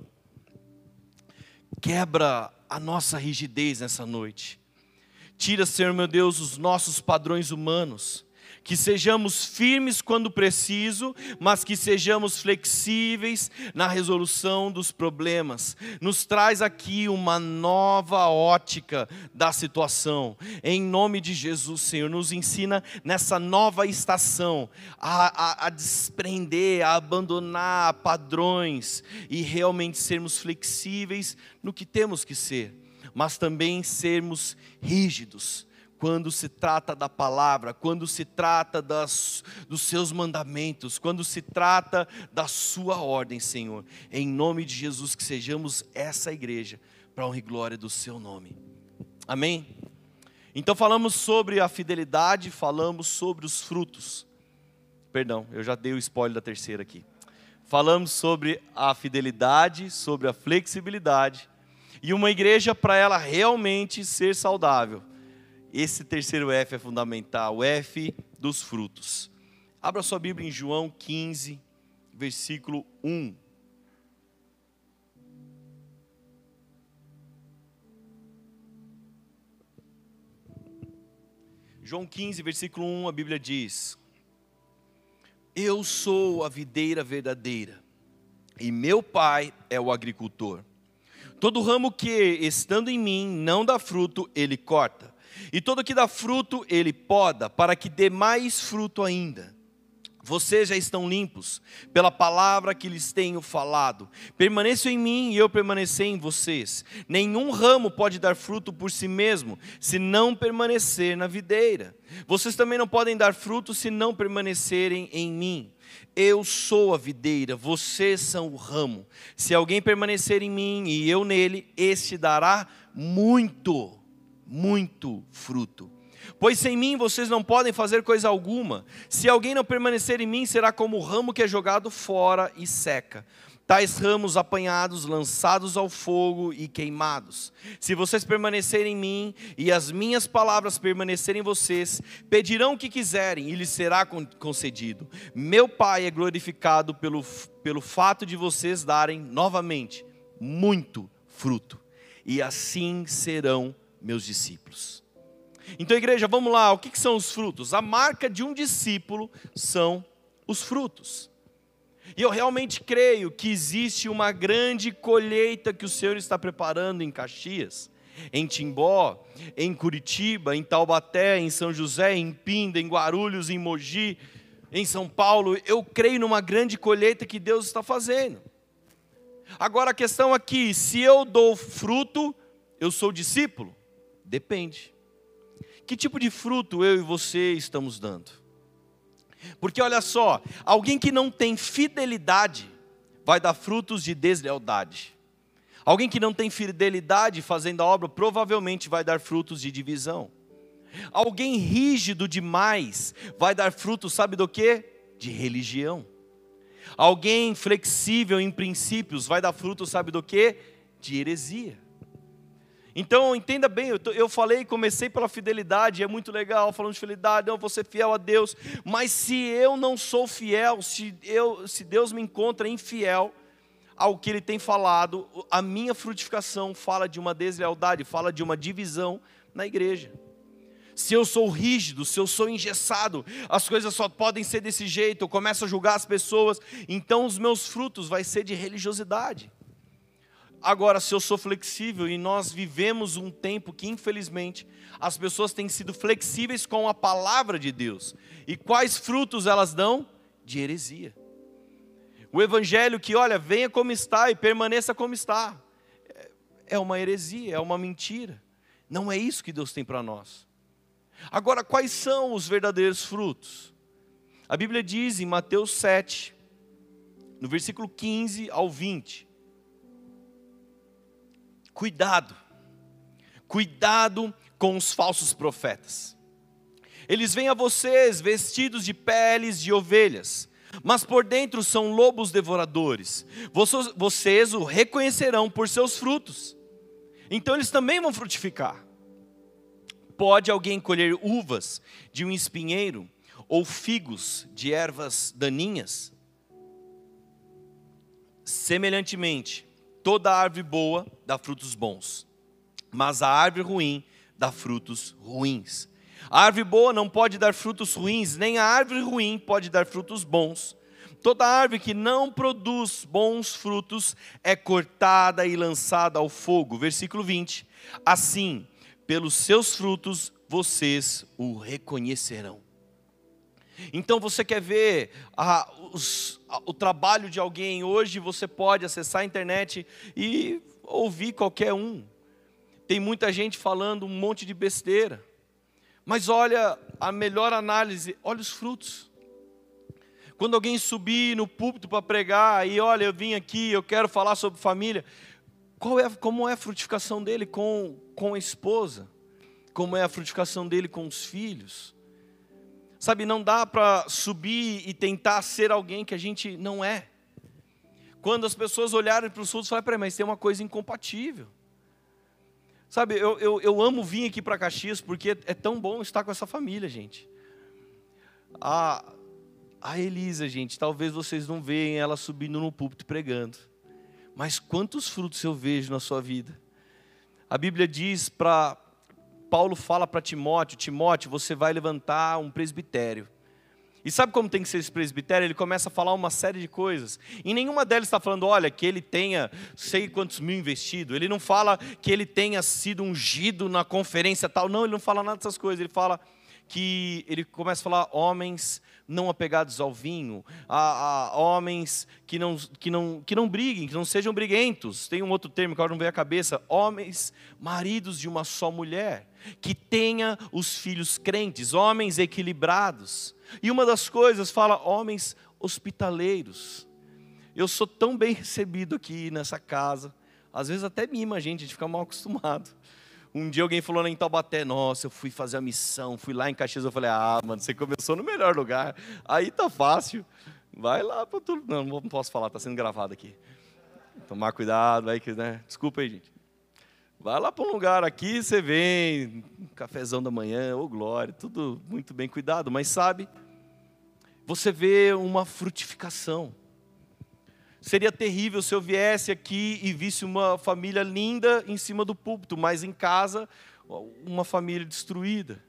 Quebra a nossa rigidez nessa noite. Tira, Senhor meu Deus, os nossos padrões humanos. Que sejamos firmes quando preciso, mas que sejamos flexíveis na resolução dos problemas. Nos traz aqui uma nova ótica da situação. Em nome de Jesus, Senhor, nos ensina nessa nova estação a, a, a desprender, a abandonar padrões e realmente sermos flexíveis no que temos que ser mas também sermos rígidos quando se trata da palavra, quando se trata das, dos seus mandamentos, quando se trata da sua ordem, Senhor. Em nome de Jesus, que sejamos essa igreja, para honra e glória do seu nome. Amém? Então falamos sobre a fidelidade, falamos sobre os frutos. Perdão, eu já dei o spoiler da terceira aqui. Falamos sobre a fidelidade, sobre a flexibilidade e uma igreja para ela realmente ser saudável. Esse terceiro F é fundamental, o F dos frutos. Abra sua Bíblia em João 15, versículo 1. João 15, versículo 1, a Bíblia diz: Eu sou a videira verdadeira, e meu pai é o agricultor. Todo ramo que, estando em mim, não dá fruto, ele corta. E todo que dá fruto, ele poda, para que dê mais fruto ainda. Vocês já estão limpos pela palavra que lhes tenho falado. Permaneçam em mim e eu permanecer em vocês. Nenhum ramo pode dar fruto por si mesmo, se não permanecer na videira. Vocês também não podem dar fruto se não permanecerem em mim. Eu sou a videira, vocês são o ramo. Se alguém permanecer em mim e eu nele, este dará muito, muito fruto. Pois sem mim vocês não podem fazer coisa alguma. Se alguém não permanecer em mim, será como o ramo que é jogado fora e seca tais ramos apanhados, lançados ao fogo e queimados. Se vocês permanecerem em mim e as minhas palavras permanecerem em vocês, pedirão o que quiserem e lhes será concedido. Meu Pai é glorificado pelo, pelo fato de vocês darem novamente muito fruto, e assim serão meus discípulos. Então, igreja, vamos lá, o que, que são os frutos? A marca de um discípulo são os frutos. E eu realmente creio que existe uma grande colheita que o Senhor está preparando em Caxias, em Timbó, em Curitiba, em Taubaté, em São José, em Pinda, em Guarulhos, em Mogi, em São Paulo. Eu creio numa grande colheita que Deus está fazendo. Agora a questão aqui, se eu dou fruto, eu sou discípulo? Depende. Que tipo de fruto eu e você estamos dando? Porque olha só, alguém que não tem fidelidade vai dar frutos de deslealdade. Alguém que não tem fidelidade fazendo a obra provavelmente vai dar frutos de divisão. Alguém rígido demais vai dar frutos, sabe do que? De religião. Alguém flexível em princípios vai dar frutos, sabe do que? De heresia. Então, entenda bem, eu, eu falei, comecei pela fidelidade, é muito legal falando de fidelidade, não, vou ser fiel a Deus, mas se eu não sou fiel, se, eu, se Deus me encontra infiel ao que Ele tem falado, a minha frutificação fala de uma deslealdade, fala de uma divisão na igreja. Se eu sou rígido, se eu sou engessado, as coisas só podem ser desse jeito, eu começo a julgar as pessoas, então os meus frutos vai ser de religiosidade. Agora, se eu sou flexível e nós vivemos um tempo que, infelizmente, as pessoas têm sido flexíveis com a palavra de Deus. E quais frutos elas dão? De heresia. O evangelho que, olha, venha como está e permaneça como está, é uma heresia, é uma mentira. Não é isso que Deus tem para nós. Agora, quais são os verdadeiros frutos? A Bíblia diz em Mateus 7, no versículo 15 ao 20: Cuidado, cuidado com os falsos profetas. Eles vêm a vocês vestidos de peles de ovelhas, mas por dentro são lobos devoradores. Vocês o reconhecerão por seus frutos. Então eles também vão frutificar. Pode alguém colher uvas de um espinheiro ou figos de ervas daninhas? Semelhantemente, toda árvore boa dá frutos bons, mas a árvore ruim dá frutos ruins. A árvore boa não pode dar frutos ruins, nem a árvore ruim pode dar frutos bons. Toda árvore que não produz bons frutos é cortada e lançada ao fogo. Versículo 20. Assim, pelos seus frutos vocês o reconhecerão. Então você quer ver a, os, a, o trabalho de alguém hoje, você pode acessar a internet e ouvir qualquer um. Tem muita gente falando um monte de besteira. Mas olha a melhor análise, olha os frutos. Quando alguém subir no púlpito para pregar, e olha, eu vim aqui, eu quero falar sobre família, qual é, como é a frutificação dele com, com a esposa? Como é a frutificação dele com os filhos? Sabe, não dá para subir e tentar ser alguém que a gente não é. Quando as pessoas olharem para os frutos, falam, peraí, mas tem uma coisa incompatível. Sabe, eu, eu, eu amo vir aqui para Caxias porque é tão bom estar com essa família, gente. A, a Elisa, gente, talvez vocês não vejam ela subindo no púlpito pregando. Mas quantos frutos eu vejo na sua vida? A Bíblia diz para Paulo fala para Timóteo, Timóteo, você vai levantar um presbitério. E sabe como tem que ser esse presbitério? Ele começa a falar uma série de coisas. E nenhuma delas está falando, olha, que ele tenha sei quantos mil investido. Ele não fala que ele tenha sido ungido na conferência tal. Não, ele não fala nada dessas coisas. Ele fala que ele começa a falar homens não apegados ao vinho, a, a, homens que não, que, não, que não briguem, que não sejam briguentos. Tem um outro termo que agora não veio à cabeça: homens, maridos de uma só mulher, que tenha os filhos crentes, homens equilibrados. E uma das coisas fala homens hospitaleiros. Eu sou tão bem recebido aqui nessa casa, às vezes até mima a gente, a gente fica mal acostumado. Um dia alguém falou em Taubaté, nossa, eu fui fazer a missão, fui lá em Caxias, eu falei, ah, mano, você começou no melhor lugar, aí tá fácil, vai lá para tudo. Não, não posso falar, tá sendo gravado aqui. Tomar cuidado, aí que, né? Desculpa aí, gente. Vai lá para um lugar aqui, você vem, cafezão da manhã, ô oh, glória, tudo muito bem cuidado, mas sabe, você vê uma frutificação. Seria terrível se eu viesse aqui e visse uma família linda em cima do púlpito, mas em casa, uma família destruída.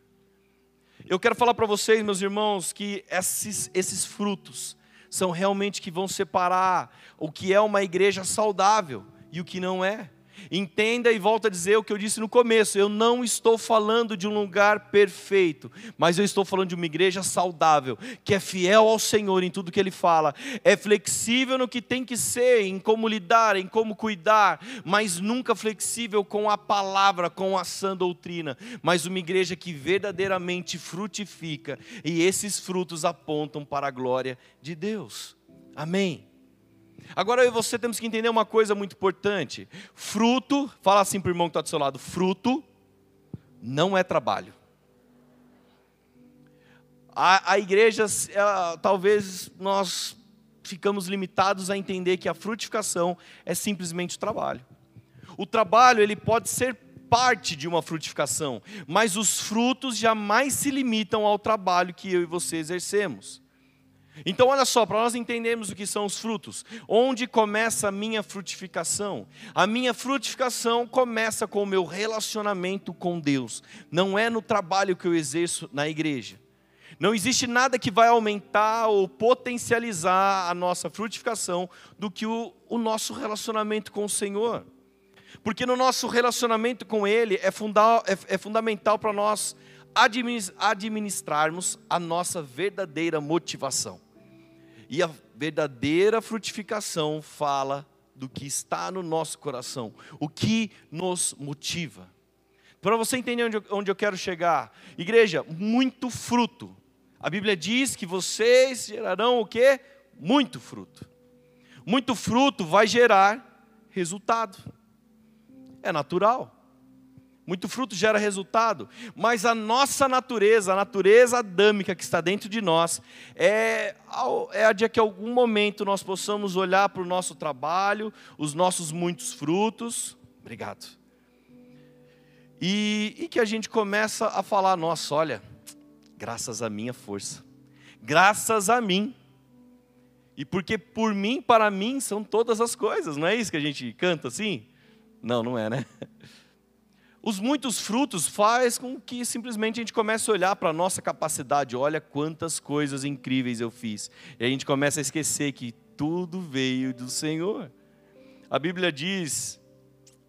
Eu quero falar para vocês, meus irmãos, que esses, esses frutos são realmente que vão separar o que é uma igreja saudável e o que não é. Entenda e volta a dizer o que eu disse no começo: eu não estou falando de um lugar perfeito, mas eu estou falando de uma igreja saudável, que é fiel ao Senhor em tudo que Ele fala, é flexível no que tem que ser, em como lidar, em como cuidar, mas nunca flexível com a palavra, com a sã doutrina, mas uma igreja que verdadeiramente frutifica, e esses frutos apontam para a glória de Deus. Amém. Agora eu e você temos que entender uma coisa muito importante: fruto, fala assim para o irmão que está do seu lado, fruto não é trabalho. A, a igreja, ela, talvez nós ficamos limitados a entender que a frutificação é simplesmente trabalho. O trabalho ele pode ser parte de uma frutificação, mas os frutos jamais se limitam ao trabalho que eu e você exercemos. Então, olha só, para nós entendermos o que são os frutos, onde começa a minha frutificação? A minha frutificação começa com o meu relacionamento com Deus, não é no trabalho que eu exerço na igreja. Não existe nada que vai aumentar ou potencializar a nossa frutificação do que o, o nosso relacionamento com o Senhor. Porque no nosso relacionamento com Ele é, funda, é, é fundamental para nós administrarmos a nossa verdadeira motivação. E a verdadeira frutificação fala do que está no nosso coração, o que nos motiva. Para você entender onde eu, quero chegar, igreja, muito fruto A Bíblia diz que vocês gerarão o quê? Muito fruto. Muito fruto vai gerar resultado. É natural. Muito fruto gera resultado, mas a nossa natureza, a natureza adâmica que está dentro de nós, é, é a de que algum momento nós possamos olhar para o nosso trabalho, os nossos muitos frutos. Obrigado. E, e que a gente começa a falar: nossa, olha, graças à minha força, graças a mim. E porque por mim, para mim, são todas as coisas, não é isso que a gente canta assim? Não, não é, né? (laughs) Os muitos frutos faz com que simplesmente a gente comece a olhar para a nossa capacidade. Olha quantas coisas incríveis eu fiz. E a gente começa a esquecer que tudo veio do Senhor. A Bíblia diz,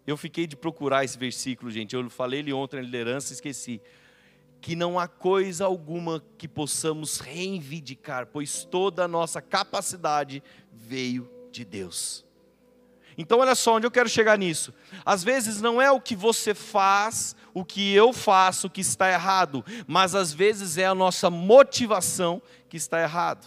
eu fiquei de procurar esse versículo, gente. Eu falei ele ontem na liderança, esqueci. Que não há coisa alguma que possamos reivindicar, pois toda a nossa capacidade veio de Deus. Então, olha só onde eu quero chegar nisso. Às vezes não é o que você faz, o que eu faço que está errado, mas às vezes é a nossa motivação que está errado.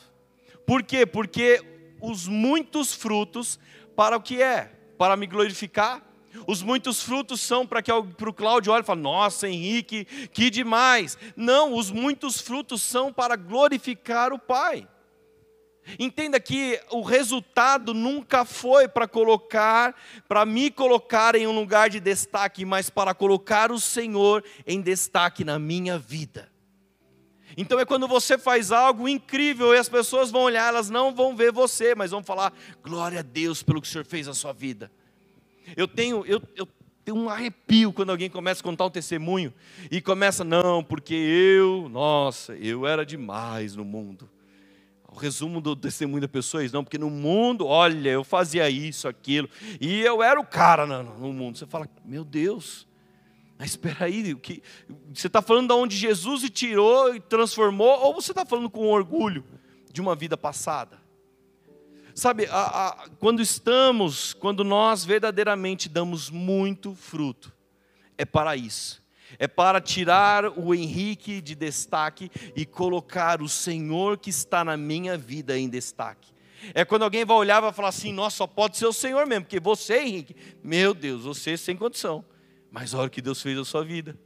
Por quê? Porque os muitos frutos, para o que é? Para me glorificar? Os muitos frutos são para que para o Cláudio olhe e fale, nossa, Henrique, que demais. Não, os muitos frutos são para glorificar o Pai. Entenda que o resultado nunca foi para colocar, para me colocar em um lugar de destaque, mas para colocar o Senhor em destaque na minha vida. Então é quando você faz algo incrível e as pessoas vão olhar, elas não vão ver você, mas vão falar: glória a Deus pelo que o Senhor fez na sua vida. Eu tenho, eu, eu tenho um arrepio quando alguém começa a contar um testemunho e começa, não, porque eu, nossa, eu era demais no mundo o resumo do testemunho da pessoa é isso, não, porque no mundo, olha, eu fazia isso, aquilo, e eu era o cara no, mundo. Você fala, meu Deus, mas espera aí, que, você está falando de onde Jesus tirou e transformou, ou você está falando com orgulho de uma vida passada? Sabe, a, a, quando estamos, quando nós verdadeiramente damos muito fruto, é para isso é para tirar o Henrique de destaque e colocar o Senhor que está na minha vida em destaque. É quando alguém vai olhar e vai falar assim: nossa, só pode ser o Senhor mesmo, porque você, Henrique, meu Deus, você sem condição. Mas olha o que Deus fez na sua vida.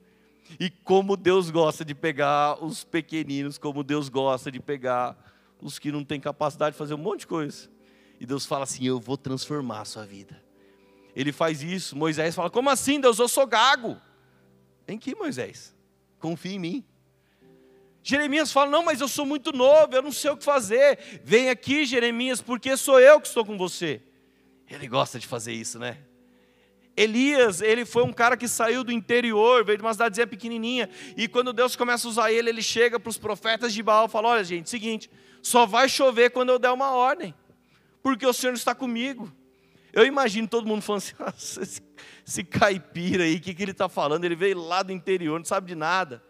E como Deus gosta de pegar os pequeninos, como Deus gosta de pegar os que não têm capacidade de fazer um monte de coisa. E Deus fala assim: Eu vou transformar a sua vida. Ele faz isso. Moisés fala: Como assim, Deus? Eu sou gago. Vem aqui, Moisés, confia em mim. Jeremias fala: Não, mas eu sou muito novo, eu não sei o que fazer. Vem aqui, Jeremias, porque sou eu que estou com você. Ele gosta de fazer isso, né? Elias, ele foi um cara que saiu do interior, veio de uma cidadezinha pequenininha, e quando Deus começa a usar ele, ele chega para os profetas de Baal e fala: Olha, gente, seguinte, só vai chover quando eu der uma ordem, porque o Senhor está comigo. Eu imagino todo mundo falando assim: (laughs) esse, esse caipira aí, o que, que ele está falando? Ele veio lá do interior, não sabe de nada.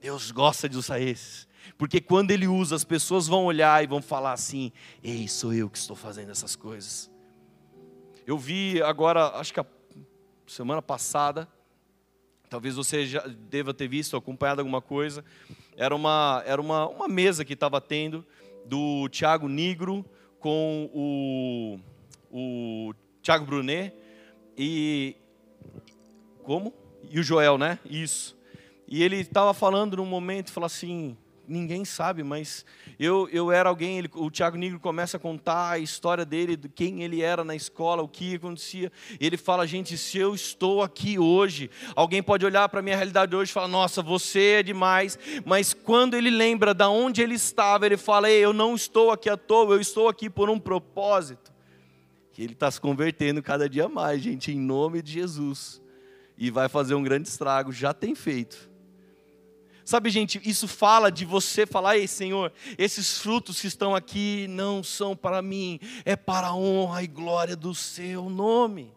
Deus gosta de usar esses. Porque quando ele usa, as pessoas vão olhar e vão falar assim: Ei, sou eu que estou fazendo essas coisas. Eu vi agora, acho que a semana passada, talvez você já deva ter visto, acompanhado alguma coisa. Era uma, era uma, uma mesa que estava tendo do Tiago Negro com o o Thiago Brunet e como? E o Joel, né? Isso. E ele estava falando num momento, falou assim, ninguém sabe, mas eu, eu era alguém, ele, o Tiago Negro começa a contar a história dele, de quem ele era na escola, o que acontecia. Ele fala, gente, se eu estou aqui hoje, alguém pode olhar para a minha realidade hoje e falar, nossa, você é demais. Mas quando ele lembra de onde ele estava, ele fala, Ei, eu não estou aqui à toa, eu estou aqui por um propósito que ele está se convertendo cada dia mais, gente, em nome de Jesus. E vai fazer um grande estrago, já tem feito. Sabe, gente, isso fala de você falar, ei, Senhor, esses frutos que estão aqui não são para mim, é para a honra e glória do seu nome.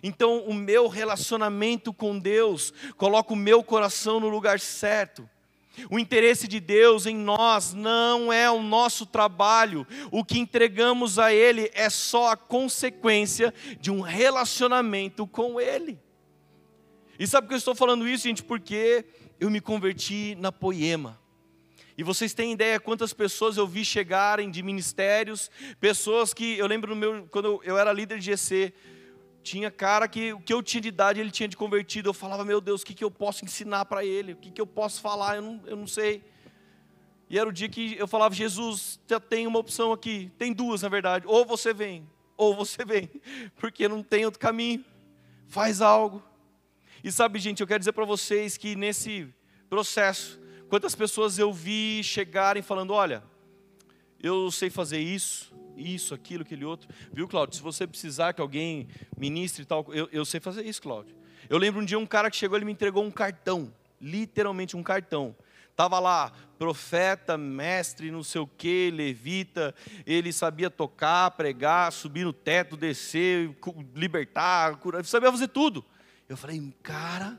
Então, o meu relacionamento com Deus coloca o meu coração no lugar certo. O interesse de Deus em nós não é o nosso trabalho, o que entregamos a Ele é só a consequência de um relacionamento com Ele. E sabe que eu estou falando isso, gente? Porque eu me converti na poema. E vocês têm ideia quantas pessoas eu vi chegarem de ministérios, pessoas que eu lembro meu quando eu era líder de GC, tinha cara que o que eu tinha de idade ele tinha de convertido. Eu falava, meu Deus, o que, que eu posso ensinar para ele? O que, que eu posso falar? Eu não, eu não sei. E era o dia que eu falava, Jesus, já tem uma opção aqui. Tem duas, na verdade. Ou você vem, ou você vem. (laughs) Porque não tem outro caminho. Faz algo. E sabe, gente, eu quero dizer para vocês que nesse processo, Quantas pessoas eu vi chegarem falando: olha, eu sei fazer isso, isso, aquilo, aquele outro. Viu, Cláudio? Se você precisar que alguém ministre e tal, eu, eu sei fazer isso, Cláudio. Eu lembro um dia um cara que chegou, ele me entregou um cartão, literalmente um cartão. Tava lá, profeta, mestre, não sei o que, levita, ele sabia tocar, pregar, subir no teto, descer, libertar, curar, sabia fazer tudo. Eu falei, cara,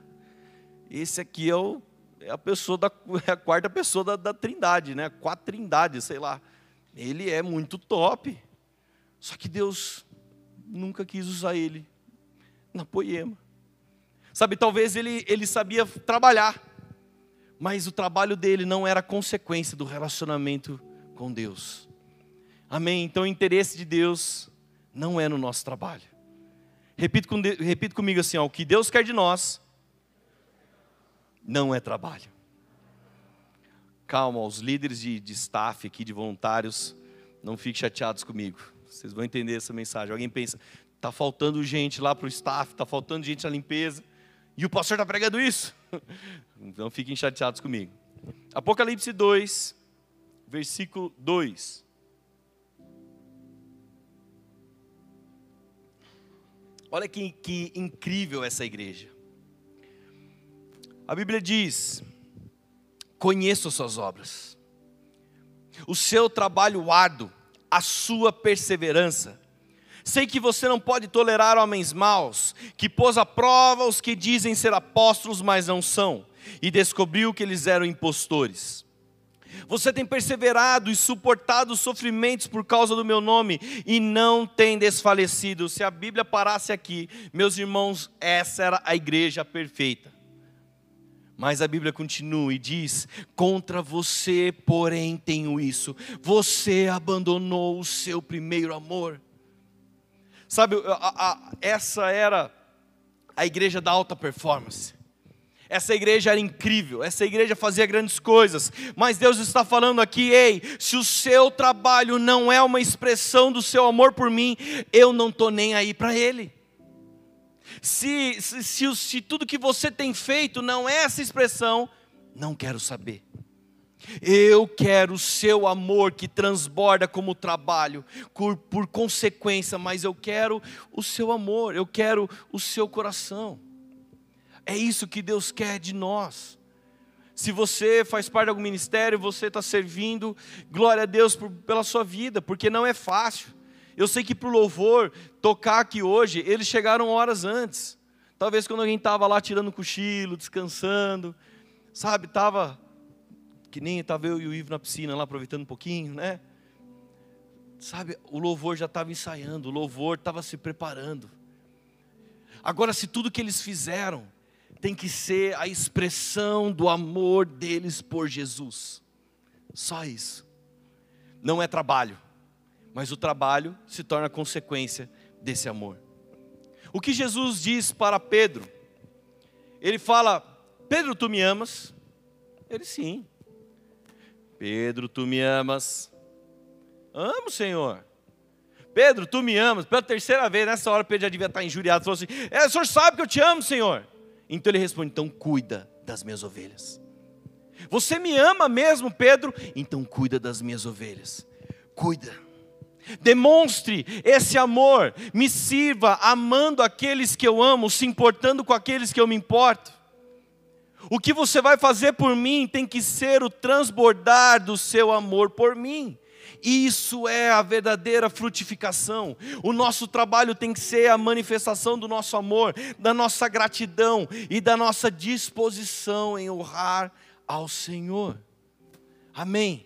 esse aqui é o é a pessoa da (laughs) é a quarta pessoa da, da Trindade, né? Quatro Trindades, sei lá. Ele é muito top. Só que Deus nunca quis usar ele na poema. Sabe, talvez ele, ele sabia trabalhar, mas o trabalho dele não era consequência do relacionamento com Deus. Amém? Então o interesse de Deus não é no nosso trabalho. Repito, com, repito comigo assim: ó, o que Deus quer de nós não é trabalho. Calma, os líderes de, de staff aqui, de voluntários, não fiquem chateados comigo. Vocês vão entender essa mensagem. Alguém pensa, está faltando gente lá para o staff, está faltando gente na limpeza, e o pastor está pregando isso. (laughs) Não fiquem chateados comigo. Apocalipse 2, versículo 2. Olha que, que incrível essa igreja. A Bíblia diz: conheço as suas obras, o seu trabalho árduo, a sua perseverança. Sei que você não pode tolerar homens maus, que pôs à prova os que dizem ser apóstolos, mas não são, e descobriu que eles eram impostores. Você tem perseverado e suportado os sofrimentos por causa do meu nome e não tem desfalecido. Se a Bíblia parasse aqui, meus irmãos, essa era a igreja perfeita. Mas a Bíblia continua e diz: Contra você, porém, tenho isso. Você abandonou o seu primeiro amor. Sabe, a, a, essa era a igreja da alta performance. Essa igreja era incrível, essa igreja fazia grandes coisas, mas Deus está falando aqui: ei, se o seu trabalho não é uma expressão do seu amor por mim, eu não estou nem aí para ele se, se, se, se tudo que você tem feito não é essa expressão, não quero saber. Eu quero o seu amor que transborda como trabalho, por, por, consequência, mas eu quero o seu amor, eu quero o seu coração. É isso que Deus quer de nós. Se você faz parte de algum ministério, você está servindo, glória a Deus por, pela sua vida, porque não é fácil. Eu sei que para o louvor tocar aqui hoje, eles chegaram horas antes. Talvez quando alguém estava lá tirando cochilo, descansando, sabe, estava que nem estava eu e o Ivo na piscina lá aproveitando um pouquinho, né? Sabe, o louvor já estava ensaiando, o louvor estava se preparando. Agora, se tudo que eles fizeram tem que ser a expressão do amor deles por Jesus, só isso, não é trabalho mas o trabalho se torna consequência desse amor. O que Jesus diz para Pedro? Ele fala: Pedro, tu me amas? Ele sim. Pedro, tu me amas? Amo, Senhor. Pedro, tu me amas? Pela terceira vez, nessa hora Pedro já devia estar injuriado. Falou assim: é, o senhor sabe que eu te amo, Senhor. Então ele responde: então cuida das minhas ovelhas. Você me ama mesmo, Pedro? Então cuida das minhas ovelhas. Cuida. Demonstre esse amor, me sirva amando aqueles que eu amo, se importando com aqueles que eu me importo. O que você vai fazer por mim tem que ser o transbordar do seu amor por mim. Isso é a verdadeira frutificação. O nosso trabalho tem que ser a manifestação do nosso amor, da nossa gratidão e da nossa disposição em honrar ao Senhor. Amém.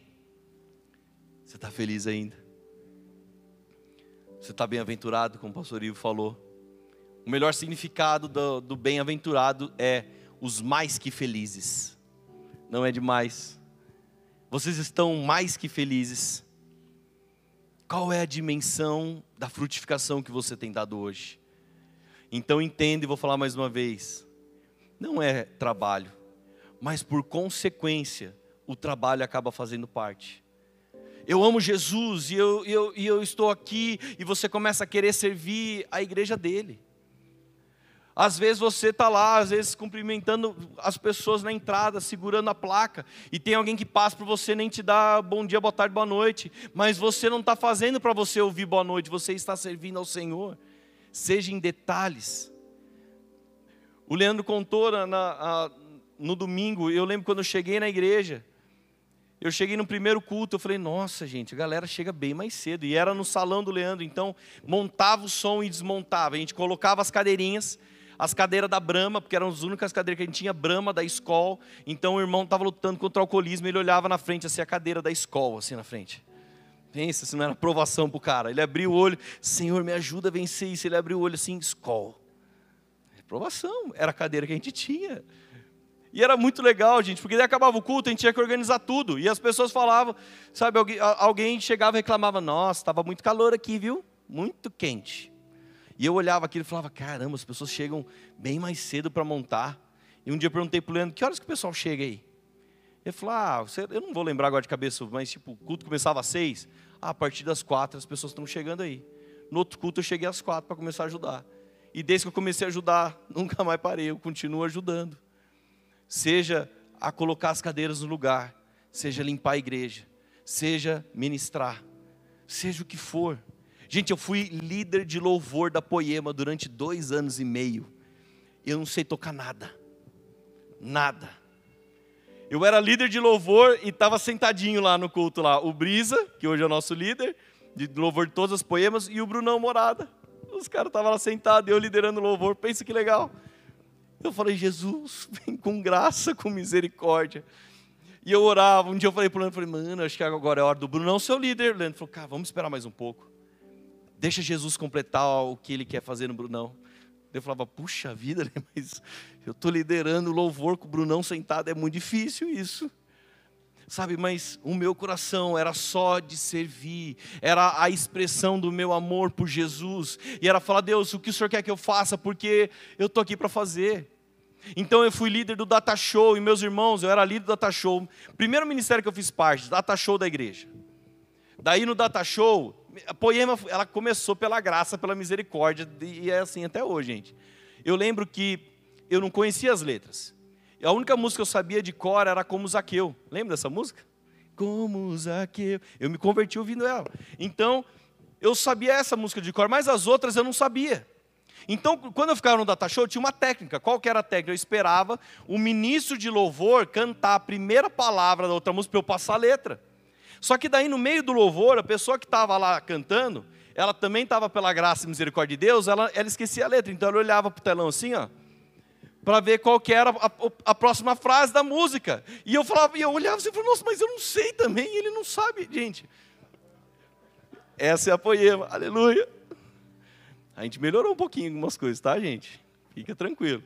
Você está feliz ainda? Você está bem-aventurado, como o pastor Ivo falou. O melhor significado do, do bem-aventurado é os mais que felizes. Não é demais. Vocês estão mais que felizes. Qual é a dimensão da frutificação que você tem dado hoje? Então entenda e vou falar mais uma vez. Não é trabalho, mas por consequência, o trabalho acaba fazendo parte. Eu amo Jesus e eu, eu, eu estou aqui, e você começa a querer servir a igreja dele. Às vezes você está lá, às vezes cumprimentando as pessoas na entrada, segurando a placa, e tem alguém que passa por você nem te dá bom dia, boa tarde, boa noite, mas você não está fazendo para você ouvir boa noite, você está servindo ao Senhor. Seja em detalhes. O Leandro contou na, na, no domingo, eu lembro quando eu cheguei na igreja, eu cheguei no primeiro culto, eu falei, nossa gente, a galera chega bem mais cedo. E era no salão do Leandro, então montava o som e desmontava. A gente colocava as cadeirinhas, as cadeiras da Brama, porque eram as únicas cadeiras que a gente tinha, Brama, da escola. Então o irmão estava lutando contra o alcoolismo, ele olhava na frente, assim, a cadeira da escola, assim na frente. Pensa se não era aprovação para o cara. Ele abriu o olho, Senhor, me ajuda a vencer isso. Ele abriu o olho assim, escola. Aprovação, era a cadeira que a gente tinha. E era muito legal, gente, porque daí acabava o culto, a gente tinha que organizar tudo. E as pessoas falavam, sabe, alguém, chegava e reclamava: Nossa, estava muito calor aqui, viu? Muito quente. E eu olhava aquilo e falava: Caramba, as pessoas chegam bem mais cedo para montar. E um dia eu perguntei para o Leandro: Que horas que o pessoal chega aí? Ele falou: Ah, eu não vou lembrar agora de cabeça, mas tipo, o culto começava às seis. Ah, a partir das quatro as pessoas estão chegando aí. No outro culto eu cheguei às quatro para começar a ajudar. E desde que eu comecei a ajudar, (laughs) nunca mais parei, eu continuo ajudando seja a colocar as cadeiras no lugar, seja limpar a igreja, seja ministrar, seja o que for. Gente, eu fui líder de louvor da Poema durante dois anos e meio. Eu não sei tocar nada, nada. Eu era líder de louvor e estava sentadinho lá no culto lá. O Brisa, que hoje é o nosso líder, de louvor de todas as poemas, e o Brunão Morada. Os caras estavam lá sentados, eu liderando o louvor. Pensa que legal. Eu falei, Jesus, (laughs) vem com graça, com misericórdia. E eu orava. Um dia eu falei para o Leandro, falei, mano, acho que agora é a hora do Bruno, não ser o líder. O Leandro falou, cara, vamos esperar mais um pouco. Deixa Jesus completar o que ele quer fazer no Brunão. Eu falava, puxa vida, né, (laughs) mas eu estou liderando o louvor com o Brunão sentado, é muito difícil isso. Sabe, mas o meu coração era só de servir, era a expressão do meu amor por Jesus, e era falar, Deus, o que o Senhor quer que eu faça, porque eu estou aqui para fazer. Então eu fui líder do Data Show, e meus irmãos, eu era líder do Data Show. Primeiro ministério que eu fiz parte, Data Show da igreja. Daí no Data Show, a poema, ela começou pela graça, pela misericórdia, e é assim até hoje, gente. Eu lembro que eu não conhecia as letras. A única música que eu sabia de cor era Como Zaqueu. Lembra dessa música? Como Zaqueu. Eu me converti ouvindo ela. Então, eu sabia essa música de cor, mas as outras eu não sabia. Então, quando eu ficava no data show, tinha uma técnica. Qual que era a técnica? Eu esperava o ministro de louvor cantar a primeira palavra da outra música para eu passar a letra. Só que daí, no meio do louvor, a pessoa que estava lá cantando, ela também estava pela graça e misericórdia de Deus, ela, ela esquecia a letra. Então, ela olhava para o telão assim, ó, para ver qual que era a, a, próxima frase da música. E eu falava, e eu olhava assim, e falava, nossa, mas eu não sei também, ele não sabe, gente. Essa é a poema, aleluia. A gente melhorou um pouquinho algumas coisas, tá, gente? Fica tranquilo.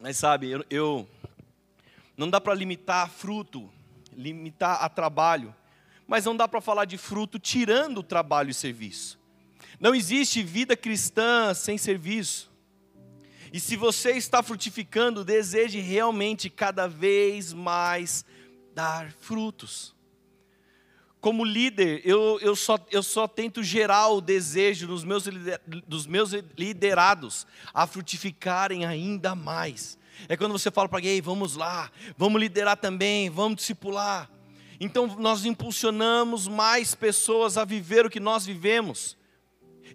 Mas sabe, eu, eu não dá para limitar fruto, limitar a trabalho, mas não dá para falar de fruto tirando o trabalho e serviço. Não existe vida cristã sem serviço. E se você está frutificando, deseje realmente cada vez mais dar frutos como líder, eu, eu, só, eu só tento gerar o desejo dos meus, dos meus liderados a frutificarem ainda mais. É quando você fala para alguém, vamos lá, vamos liderar também, vamos discipular. Então nós impulsionamos mais pessoas a viver o que nós vivemos.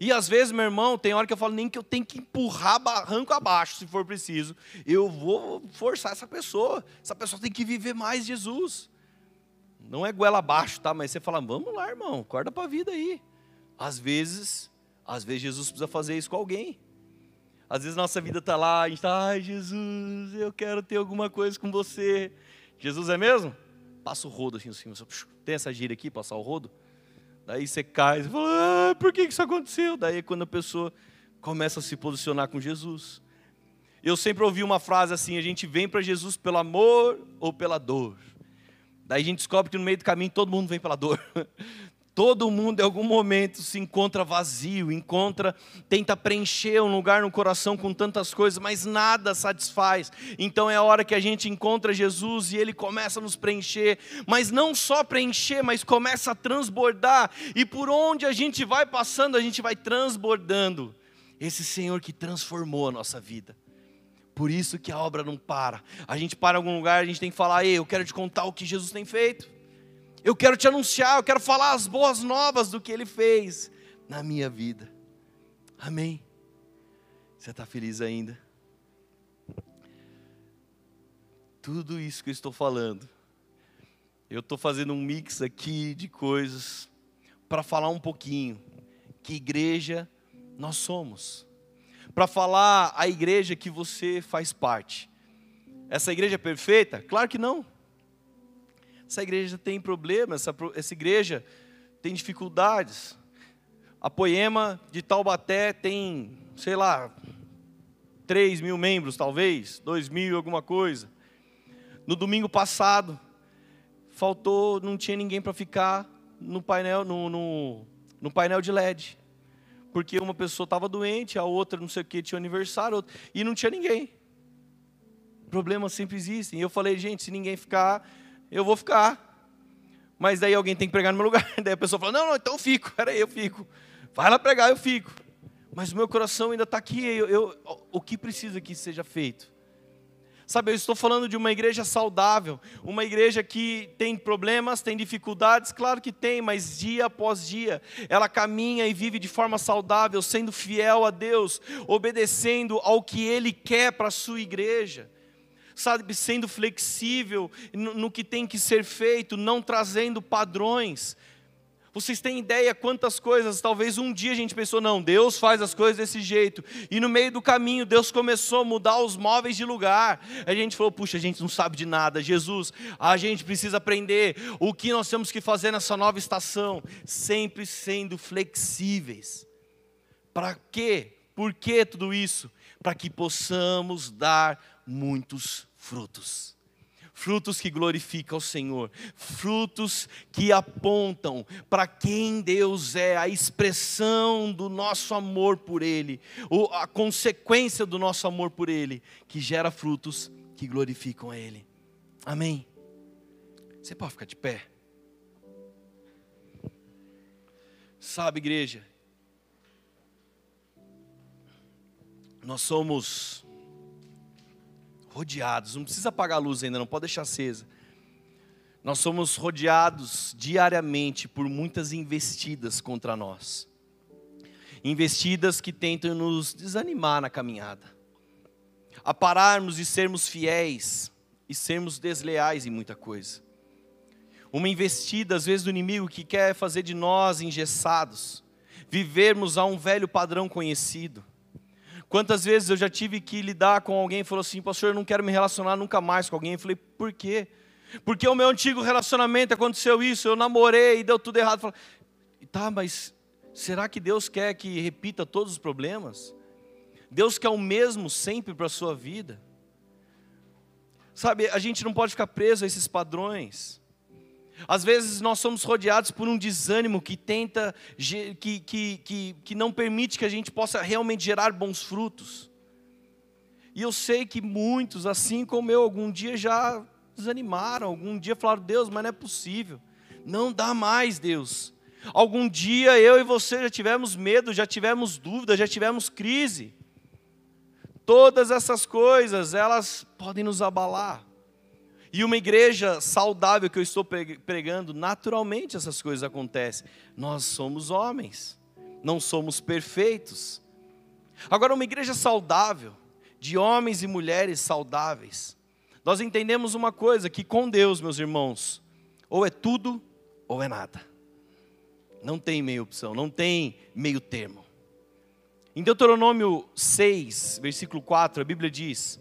E às vezes, meu irmão, tem hora que eu falo nem que eu tenho que empurrar barranco abaixo, se for preciso. Eu vou forçar essa pessoa. Essa pessoa tem que viver mais Jesus. Não é goela abaixo, tá? Mas você fala, vamos lá, irmão, acorda para a vida aí. Às vezes, às vezes Jesus precisa fazer isso com alguém. Às vezes nossa vida está lá, a gente está, ai Jesus, eu quero ter alguma coisa com você. Jesus é mesmo? Passa o rodo assim cima. Tem essa gíria aqui, passar o rodo? Daí você cai, você fala, ah, por que isso aconteceu? Daí é quando a pessoa começa a se posicionar com Jesus. Eu sempre ouvi uma frase assim: a gente vem para Jesus pelo amor ou pela dor. Daí a gente descobre que no meio do caminho todo mundo vem pela dor. (laughs) Todo mundo em algum momento se encontra vazio, encontra, tenta preencher um lugar no coração com tantas coisas, mas nada satisfaz. Então é a hora que a gente encontra Jesus e ele começa a nos preencher, mas não só preencher, mas começa a transbordar. E por onde a gente vai passando, a gente vai transbordando. Esse Senhor que transformou a nossa vida. Por isso que a obra não para. A gente para em algum lugar, a gente tem que falar: "Ei, eu quero te contar o que Jesus tem feito". Eu quero te anunciar, eu quero falar as boas novas do que Ele fez na minha vida. Amém. Você está feliz ainda? Tudo isso que eu estou falando, eu estou fazendo um mix aqui de coisas para falar um pouquinho que igreja nós somos, para falar a igreja que você faz parte. Essa igreja é perfeita? Claro que não. Essa igreja tem problemas, essa, essa igreja tem dificuldades. A Poema de Taubaté tem, sei lá, 3 mil membros, talvez, 2 mil, alguma coisa. No domingo passado, faltou, não tinha ninguém para ficar no painel, no, no, no, painel de LED. Porque uma pessoa estava doente, a outra não sei o que, tinha aniversário, e não tinha ninguém. Problemas sempre existem. E eu falei, gente, se ninguém ficar, eu vou ficar. Mas daí alguém tem que pregar no meu lugar. (laughs) Daí a pessoa fala, não, não, então eu fico. (laughs) Peraí, eu fico. Vai lá pregar, eu fico. Mas o meu coração ainda está aqui. Eu, eu, o que precisa que seja feito? Sabe, eu estou falando de uma igreja saudável, uma igreja que tem problemas, tem dificuldades, claro que tem, mas dia após dia ela caminha e vive de forma saudável, sendo fiel a Deus, obedecendo ao que Ele quer para a sua igreja sabe, sendo flexível no, que tem que ser feito, não trazendo padrões. Vocês têm ideia quantas coisas, talvez um dia a gente pensou, não, Deus faz as coisas desse jeito, e no meio do caminho Deus começou a mudar os móveis de lugar. A gente falou, puxa, a gente não sabe de nada, Jesus, a gente precisa aprender o que nós temos que fazer nessa nova estação, sempre sendo flexíveis. Para quê? Por que tudo isso? Para que possamos dar muitos frutos. Frutos que glorificam o Senhor, frutos que apontam para quem Deus é, a expressão do nosso amor por Ele, a consequência do nosso amor por Ele, que gera frutos que glorificam a Ele. Amém. Você pode ficar de pé? Sabe, igreja, nós somos rodeados, não precisa apagar a luz ainda, não pode deixar acesa. Nós somos rodeados diariamente por muitas investidas contra nós. Investidas que tentam nos desanimar na caminhada. A pararmos de sermos fiéis e sermos desleais em muita coisa. Uma investida, às vezes, do inimigo que quer fazer de nós engessados, vivermos a um velho padrão conhecido Quantas vezes eu já tive que lidar com alguém e falou assim, pastor, eu não quero me relacionar nunca mais com alguém. Eu falei, por quê? Porque o meu antigo relacionamento aconteceu isso, eu namorei e deu tudo errado. Eu falei, tá, mas será que Deus quer que repita todos os problemas? Deus quer o mesmo sempre para a sua vida? Sabe, a gente não pode ficar preso a esses padrões. Às vezes nós somos rodeados por um desânimo que tenta, que, que, que, que não permite que a gente possa realmente gerar bons frutos. E eu sei que muitos, assim como eu, algum dia já desanimaram, algum dia falaram, Deus, mas não é possível. Não dá mais, Deus. Algum dia eu e você já tivemos medo, já tivemos dúvida, já tivemos crise. Todas essas coisas, elas podem nos abalar. E uma igreja saudável que eu estou pregando, naturalmente essas coisas acontecem. Nós somos homens, não somos perfeitos. Agora, uma igreja saudável, de homens e mulheres saudáveis, nós entendemos uma coisa: que com Deus, meus irmãos, ou é tudo ou é nada. Não tem meia opção, não tem meio termo. Em Deuteronômio 6, versículo 4, a Bíblia diz: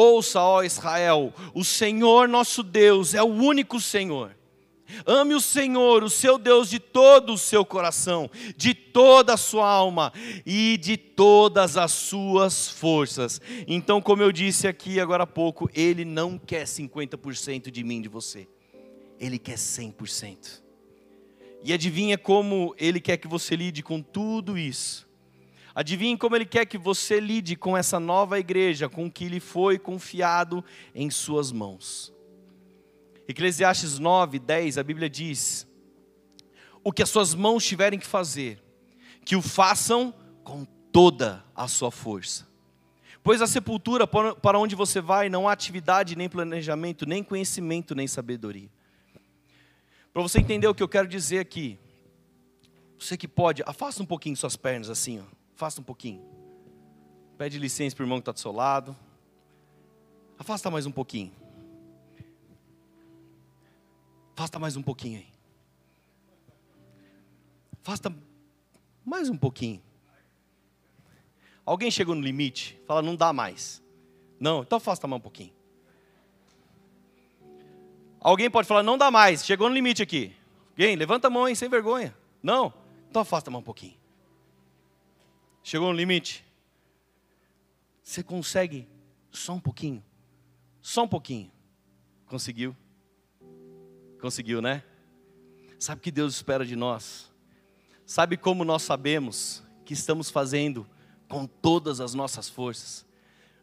Ouça, ó Israel, o Senhor nosso Deus é o único Senhor. Ame o Senhor, o seu Deus, de todo o seu coração, de toda a sua alma e de todas as suas forças. Então, como eu disse aqui agora há pouco, Ele não quer 50% de mim, de você, Ele quer 100%. E adivinha como Ele quer que você lide com tudo isso. Adivinhe como Ele quer que você lide com essa nova igreja, com o que lhe foi confiado em Suas mãos. Eclesiastes 9, 10, a Bíblia diz: O que as suas mãos tiverem que fazer, que o façam com toda a sua força. Pois a sepultura para onde você vai não há atividade, nem planejamento, nem conhecimento, nem sabedoria. Para você entender o que eu quero dizer aqui, você que pode, afasta um pouquinho suas pernas assim, ó. Afasta um pouquinho. Pede licença para o irmão que está do seu lado. Afasta mais um pouquinho. Afasta mais um pouquinho aí. Afasta mais um pouquinho. Alguém chegou no limite? Fala, não dá mais. Não, então afasta mais um pouquinho. Alguém pode falar, não dá mais, chegou no limite aqui. Alguém, levanta a mão aí, sem vergonha. Não, então afasta mais um pouquinho. Chegou no limite? Você consegue só um pouquinho? Só um pouquinho. Conseguiu? Conseguiu, né? Sabe o que Deus espera de nós? Sabe como nós sabemos que estamos fazendo com todas as nossas forças?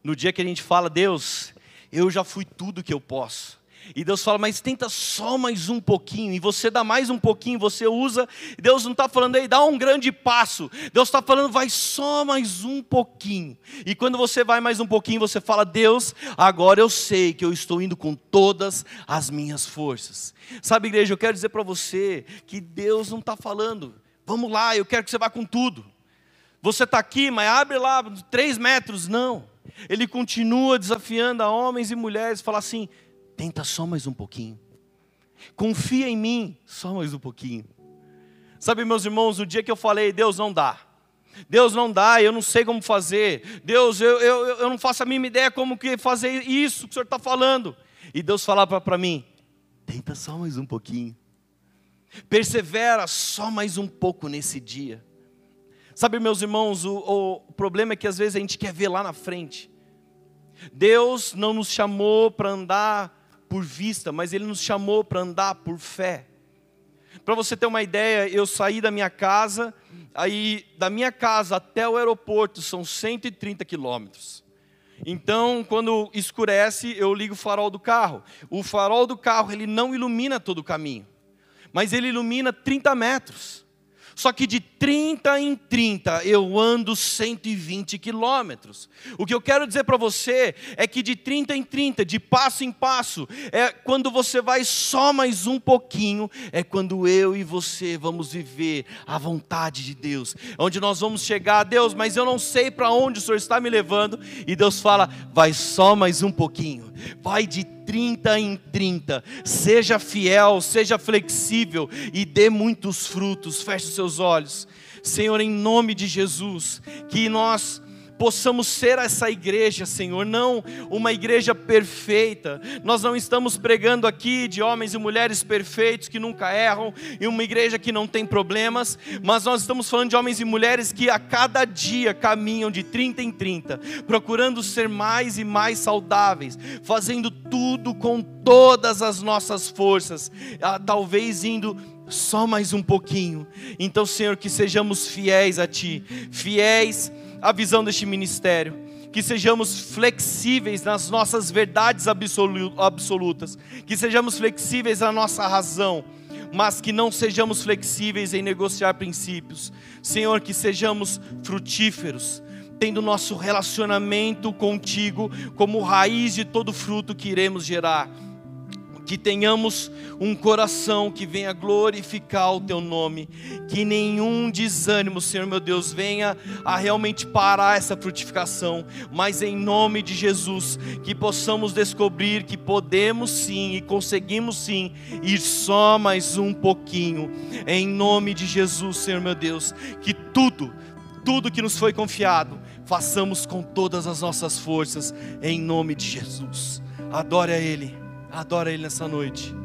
No dia que a gente fala, Deus, eu já fui tudo que eu posso. E Deus fala, mas tenta só mais um pouquinho. E você dá mais um pouquinho, você usa. Deus não está falando aí, dá um grande passo. Deus está falando, vai só mais um pouquinho. E quando você vai mais um pouquinho, você fala, Deus, agora eu sei que eu estou indo com todas as minhas forças. Sabe, igreja, eu quero dizer para você que Deus não está falando, vamos lá, eu quero que você vá com tudo. Você está aqui, mas abre lá três metros. Não. Ele continua desafiando a homens e mulheres, fala assim: Tenta só mais um pouquinho. Confia em mim, só mais um pouquinho. Sabe, meus irmãos, o dia que eu falei, Deus não dá. Deus não dá, eu não sei como fazer. Deus, eu, eu, eu não faço a mínima ideia como que fazer isso que o Senhor está falando. E Deus falava para mim, tenta só mais um pouquinho. Persevera só mais um pouco nesse dia. Sabe, meus irmãos, o, o problema é que às vezes a gente quer ver lá na frente. Deus não nos chamou para andar por vista, mas Ele nos chamou para andar por fé. Para você ter uma ideia, eu saí da minha casa, aí da minha casa até o aeroporto são 130 quilômetros. Então, quando escurece, eu ligo o farol do carro. O farol do carro ele não ilumina todo o caminho, mas ele ilumina 30 metros. Só que de 30 em 30 eu ando 120 quilômetros. O que eu quero dizer para você é que de 30 em 30, de passo em passo, é quando você vai só mais um pouquinho, é quando eu e você vamos viver a vontade de Deus. Onde nós vamos chegar, Deus, mas eu não sei para onde o Senhor está me levando. E Deus fala: vai só mais um pouquinho, vai de 30 em 30. Seja fiel, seja flexível e dê muitos frutos. Feche os seus olhos. Senhor, em nome de Jesus, que nós possamos ser essa igreja, Senhor, não uma igreja perfeita. Nós não estamos pregando aqui de homens e mulheres perfeitos que nunca erram, e uma igreja que não tem problemas, mas nós estamos falando de homens e mulheres que a cada dia caminham de 30 em 30, procurando ser mais e mais saudáveis, fazendo tudo com todas as nossas forças, ah, talvez indo só mais um pouquinho. Então, Senhor, que sejamos fiéis a Ti, fiéis a visão deste ministério, que sejamos flexíveis nas nossas verdades absolutas, que sejamos flexíveis na nossa razão, mas que não sejamos flexíveis em negociar princípios. Senhor, que sejamos frutíferos, tendo nosso relacionamento contigo como raiz de todo fruto que iremos gerar que tenhamos um coração que venha glorificar o teu nome, que nenhum desânimo, Senhor meu Deus, venha a realmente parar essa frutificação, mas em nome de Jesus, que possamos descobrir que podemos sim e conseguimos sim ir só mais um pouquinho, em nome de Jesus, Senhor meu Deus, que tudo, tudo que nos foi confiado, façamos com todas as nossas forças, em nome de Jesus. Adore a Ele. Adora Ele nessa noite.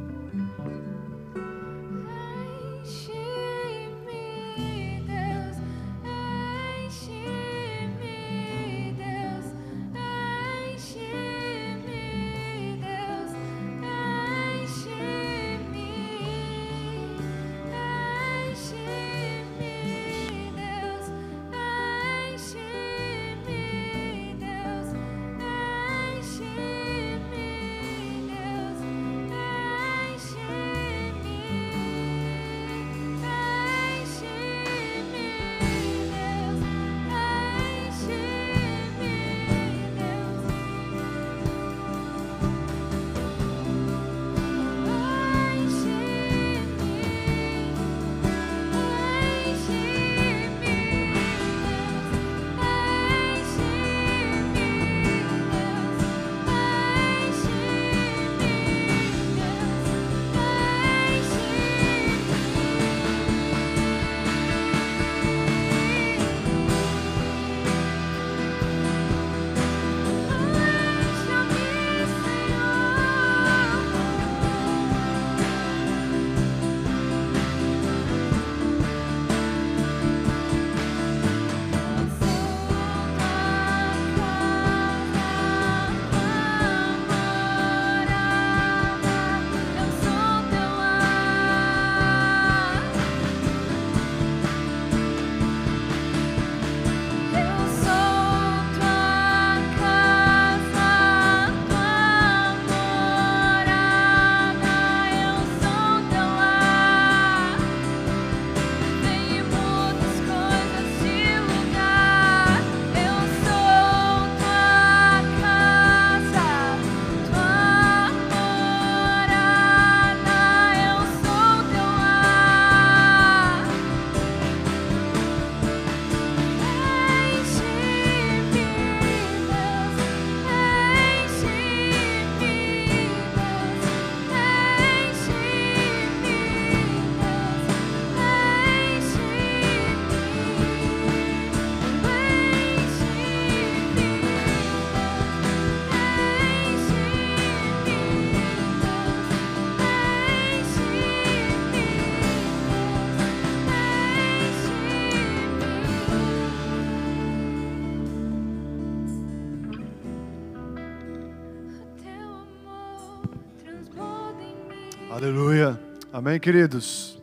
Amém, queridos.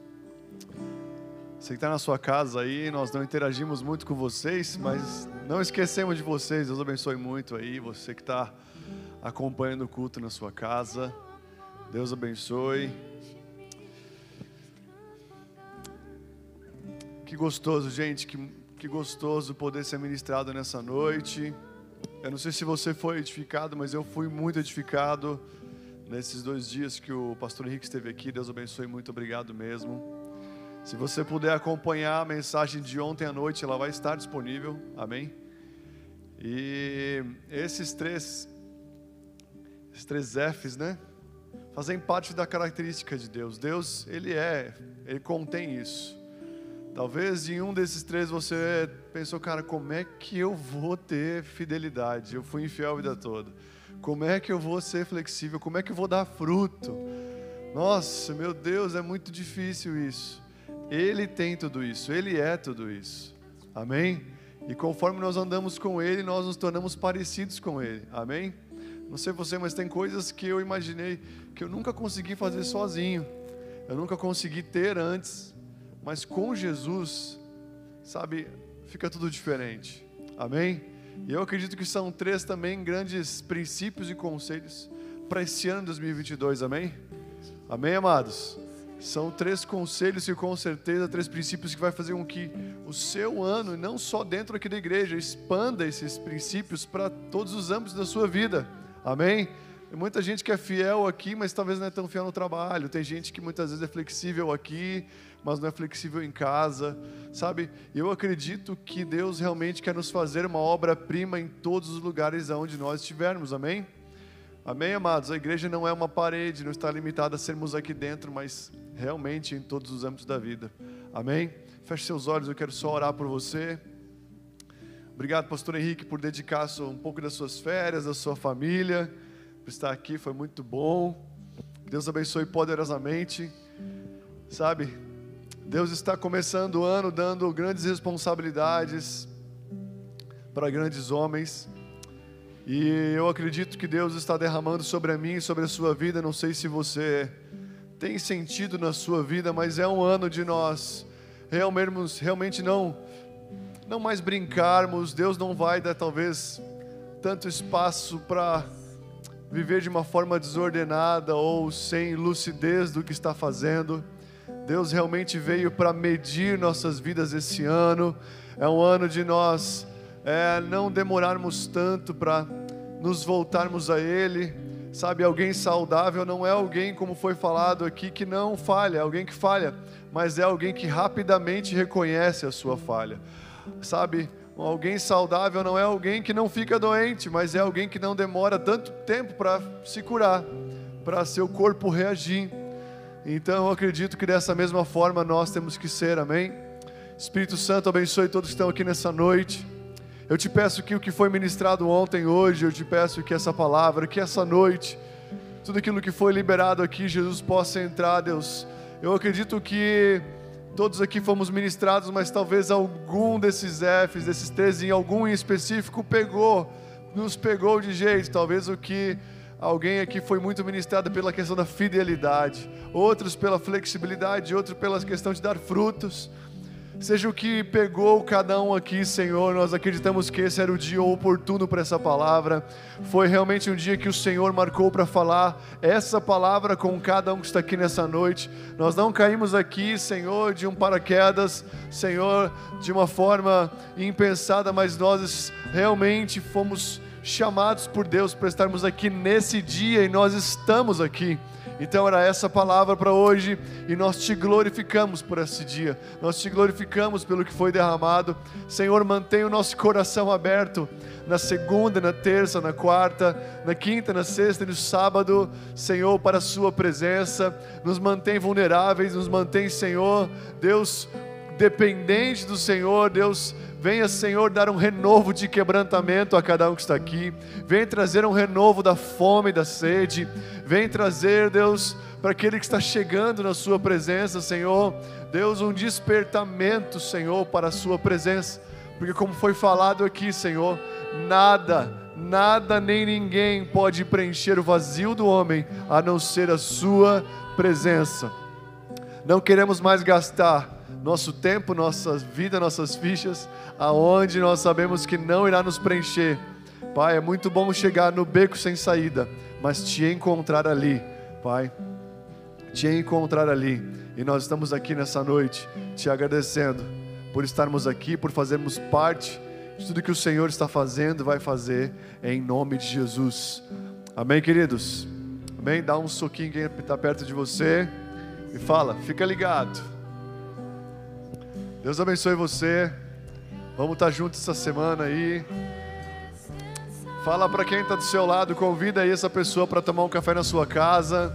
Você que está na sua casa aí, nós não interagimos muito com vocês, mas não esquecemos de vocês. Deus abençoe muito aí. Você que está acompanhando o culto na sua casa. Deus abençoe. Que gostoso, gente. Que, que gostoso poder ser ministrado nessa noite. Eu não sei se você foi edificado, mas eu fui muito edificado nesses dois dias que o pastor Henrique esteve aqui. Deus abençoe muito, obrigado mesmo. Se você puder acompanhar a mensagem de ontem à noite, ela vai estar disponível, amém? E esses três, esses três Fs, né? Fazem parte da característica de Deus. Deus, Ele é, Ele contém isso. Talvez em um desses três você pensou, cara, como é que eu vou ter fidelidade? Eu fui infiel a vida toda. Como é que eu vou ser flexível? Como é que eu vou dar fruto? Nossa, meu Deus, é muito difícil isso. Ele tem tudo isso, Ele é tudo isso. Amém? E conforme nós andamos com Ele, nós nos tornamos parecidos com Ele. Amém? Não sei você, mas tem coisas que eu imaginei que eu nunca consegui fazer sozinho. Eu nunca consegui ter antes. Mas com Jesus, sabe, fica tudo diferente. Amém? E eu acredito que são três também grandes princípios e conselhos para esse ano 2022, amém? Amém, amados? São três conselhos e com certeza três princípios que vai fazer com que o seu ano, e não só dentro aqui da igreja, expanda esses princípios para todos os âmbitos da sua vida. Amém? Muita gente que é fiel aqui, mas talvez não é tão fiel no trabalho. Tem gente que muitas vezes é flexível aqui, mas não é flexível em casa, sabe? Eu acredito que Deus realmente quer nos fazer uma obra-prima em todos os lugares onde nós estivermos, amém? Amém, amados? A igreja não é uma parede, não está limitada a sermos aqui dentro, mas realmente em todos os âmbitos da vida, amém? Feche seus olhos, eu quero só orar por você. Obrigado, Pastor Henrique, por dedicar um pouco das suas férias, da sua família, por estar aqui, foi muito bom. Deus abençoe poderosamente, sabe? Deus está começando o ano dando grandes responsabilidades para grandes homens. E eu acredito que Deus está derramando sobre mim sobre a sua vida. Não sei se você tem sentido na sua vida, mas é um ano de nós realmente, realmente não, não mais brincarmos. Deus não vai dar talvez tanto espaço para viver de uma forma desordenada ou sem lucidez do que está fazendo. Deus realmente veio para medir nossas vidas esse ano. É um ano de nós é, não demorarmos tanto para nos voltarmos a Ele. Sabe, alguém saudável não é alguém, como foi falado aqui, que não falha, é alguém que falha, mas é alguém que rapidamente reconhece a sua falha. Sabe, alguém saudável não é alguém que não fica doente, mas é alguém que não demora tanto tempo para se curar, para seu corpo reagir. Então eu acredito que dessa mesma forma nós temos que ser, amém? Espírito Santo, abençoe todos que estão aqui nessa noite. Eu te peço que o que foi ministrado ontem, hoje, eu te peço que essa palavra, que essa noite, tudo aquilo que foi liberado aqui, Jesus possa entrar, Deus. Eu acredito que todos aqui fomos ministrados, mas talvez algum desses Fs, desses três, em algum em específico, pegou, nos pegou de jeito. Talvez o que Alguém aqui foi muito ministrado pela questão da fidelidade, outros pela flexibilidade, outros pela questão de dar frutos. Seja o que pegou cada um aqui, Senhor, nós acreditamos que esse era o dia oportuno para essa palavra. Foi realmente um dia que o Senhor marcou para falar essa palavra com cada um que está aqui nessa noite. Nós não caímos aqui, Senhor, de um paraquedas, Senhor, de uma forma impensada, mas nós realmente fomos chamados por Deus para estarmos aqui nesse dia e nós estamos aqui. Então era essa palavra para hoje e nós te glorificamos por esse dia. Nós te glorificamos pelo que foi derramado. Senhor, mantenha o nosso coração aberto na segunda, na terça, na quarta, na quinta, na sexta e no sábado, Senhor, para a sua presença. Nos mantém vulneráveis, nos mantém, Senhor, Deus, dependente do Senhor, Deus, Venha, Senhor, dar um renovo de quebrantamento a cada um que está aqui. Venha trazer um renovo da fome e da sede. Vem trazer, Deus, para aquele que está chegando na Sua presença, Senhor. Deus, um despertamento, Senhor, para a Sua presença. Porque, como foi falado aqui, Senhor, nada, nada nem ninguém pode preencher o vazio do homem a não ser a Sua presença. Não queremos mais gastar nosso tempo, nossa vida, nossas fichas, aonde nós sabemos que não irá nos preencher. Pai, é muito bom chegar no beco sem saída, mas te encontrar ali, Pai, te encontrar ali. E nós estamos aqui nessa noite te agradecendo por estarmos aqui, por fazermos parte de tudo que o Senhor está fazendo, vai fazer, em nome de Jesus. Amém, queridos? Amém? Dá um soquinho quem está perto de você e fala, fica ligado. Deus abençoe você. Vamos estar juntos essa semana aí. Fala para quem está do seu lado, convida aí essa pessoa para tomar um café na sua casa.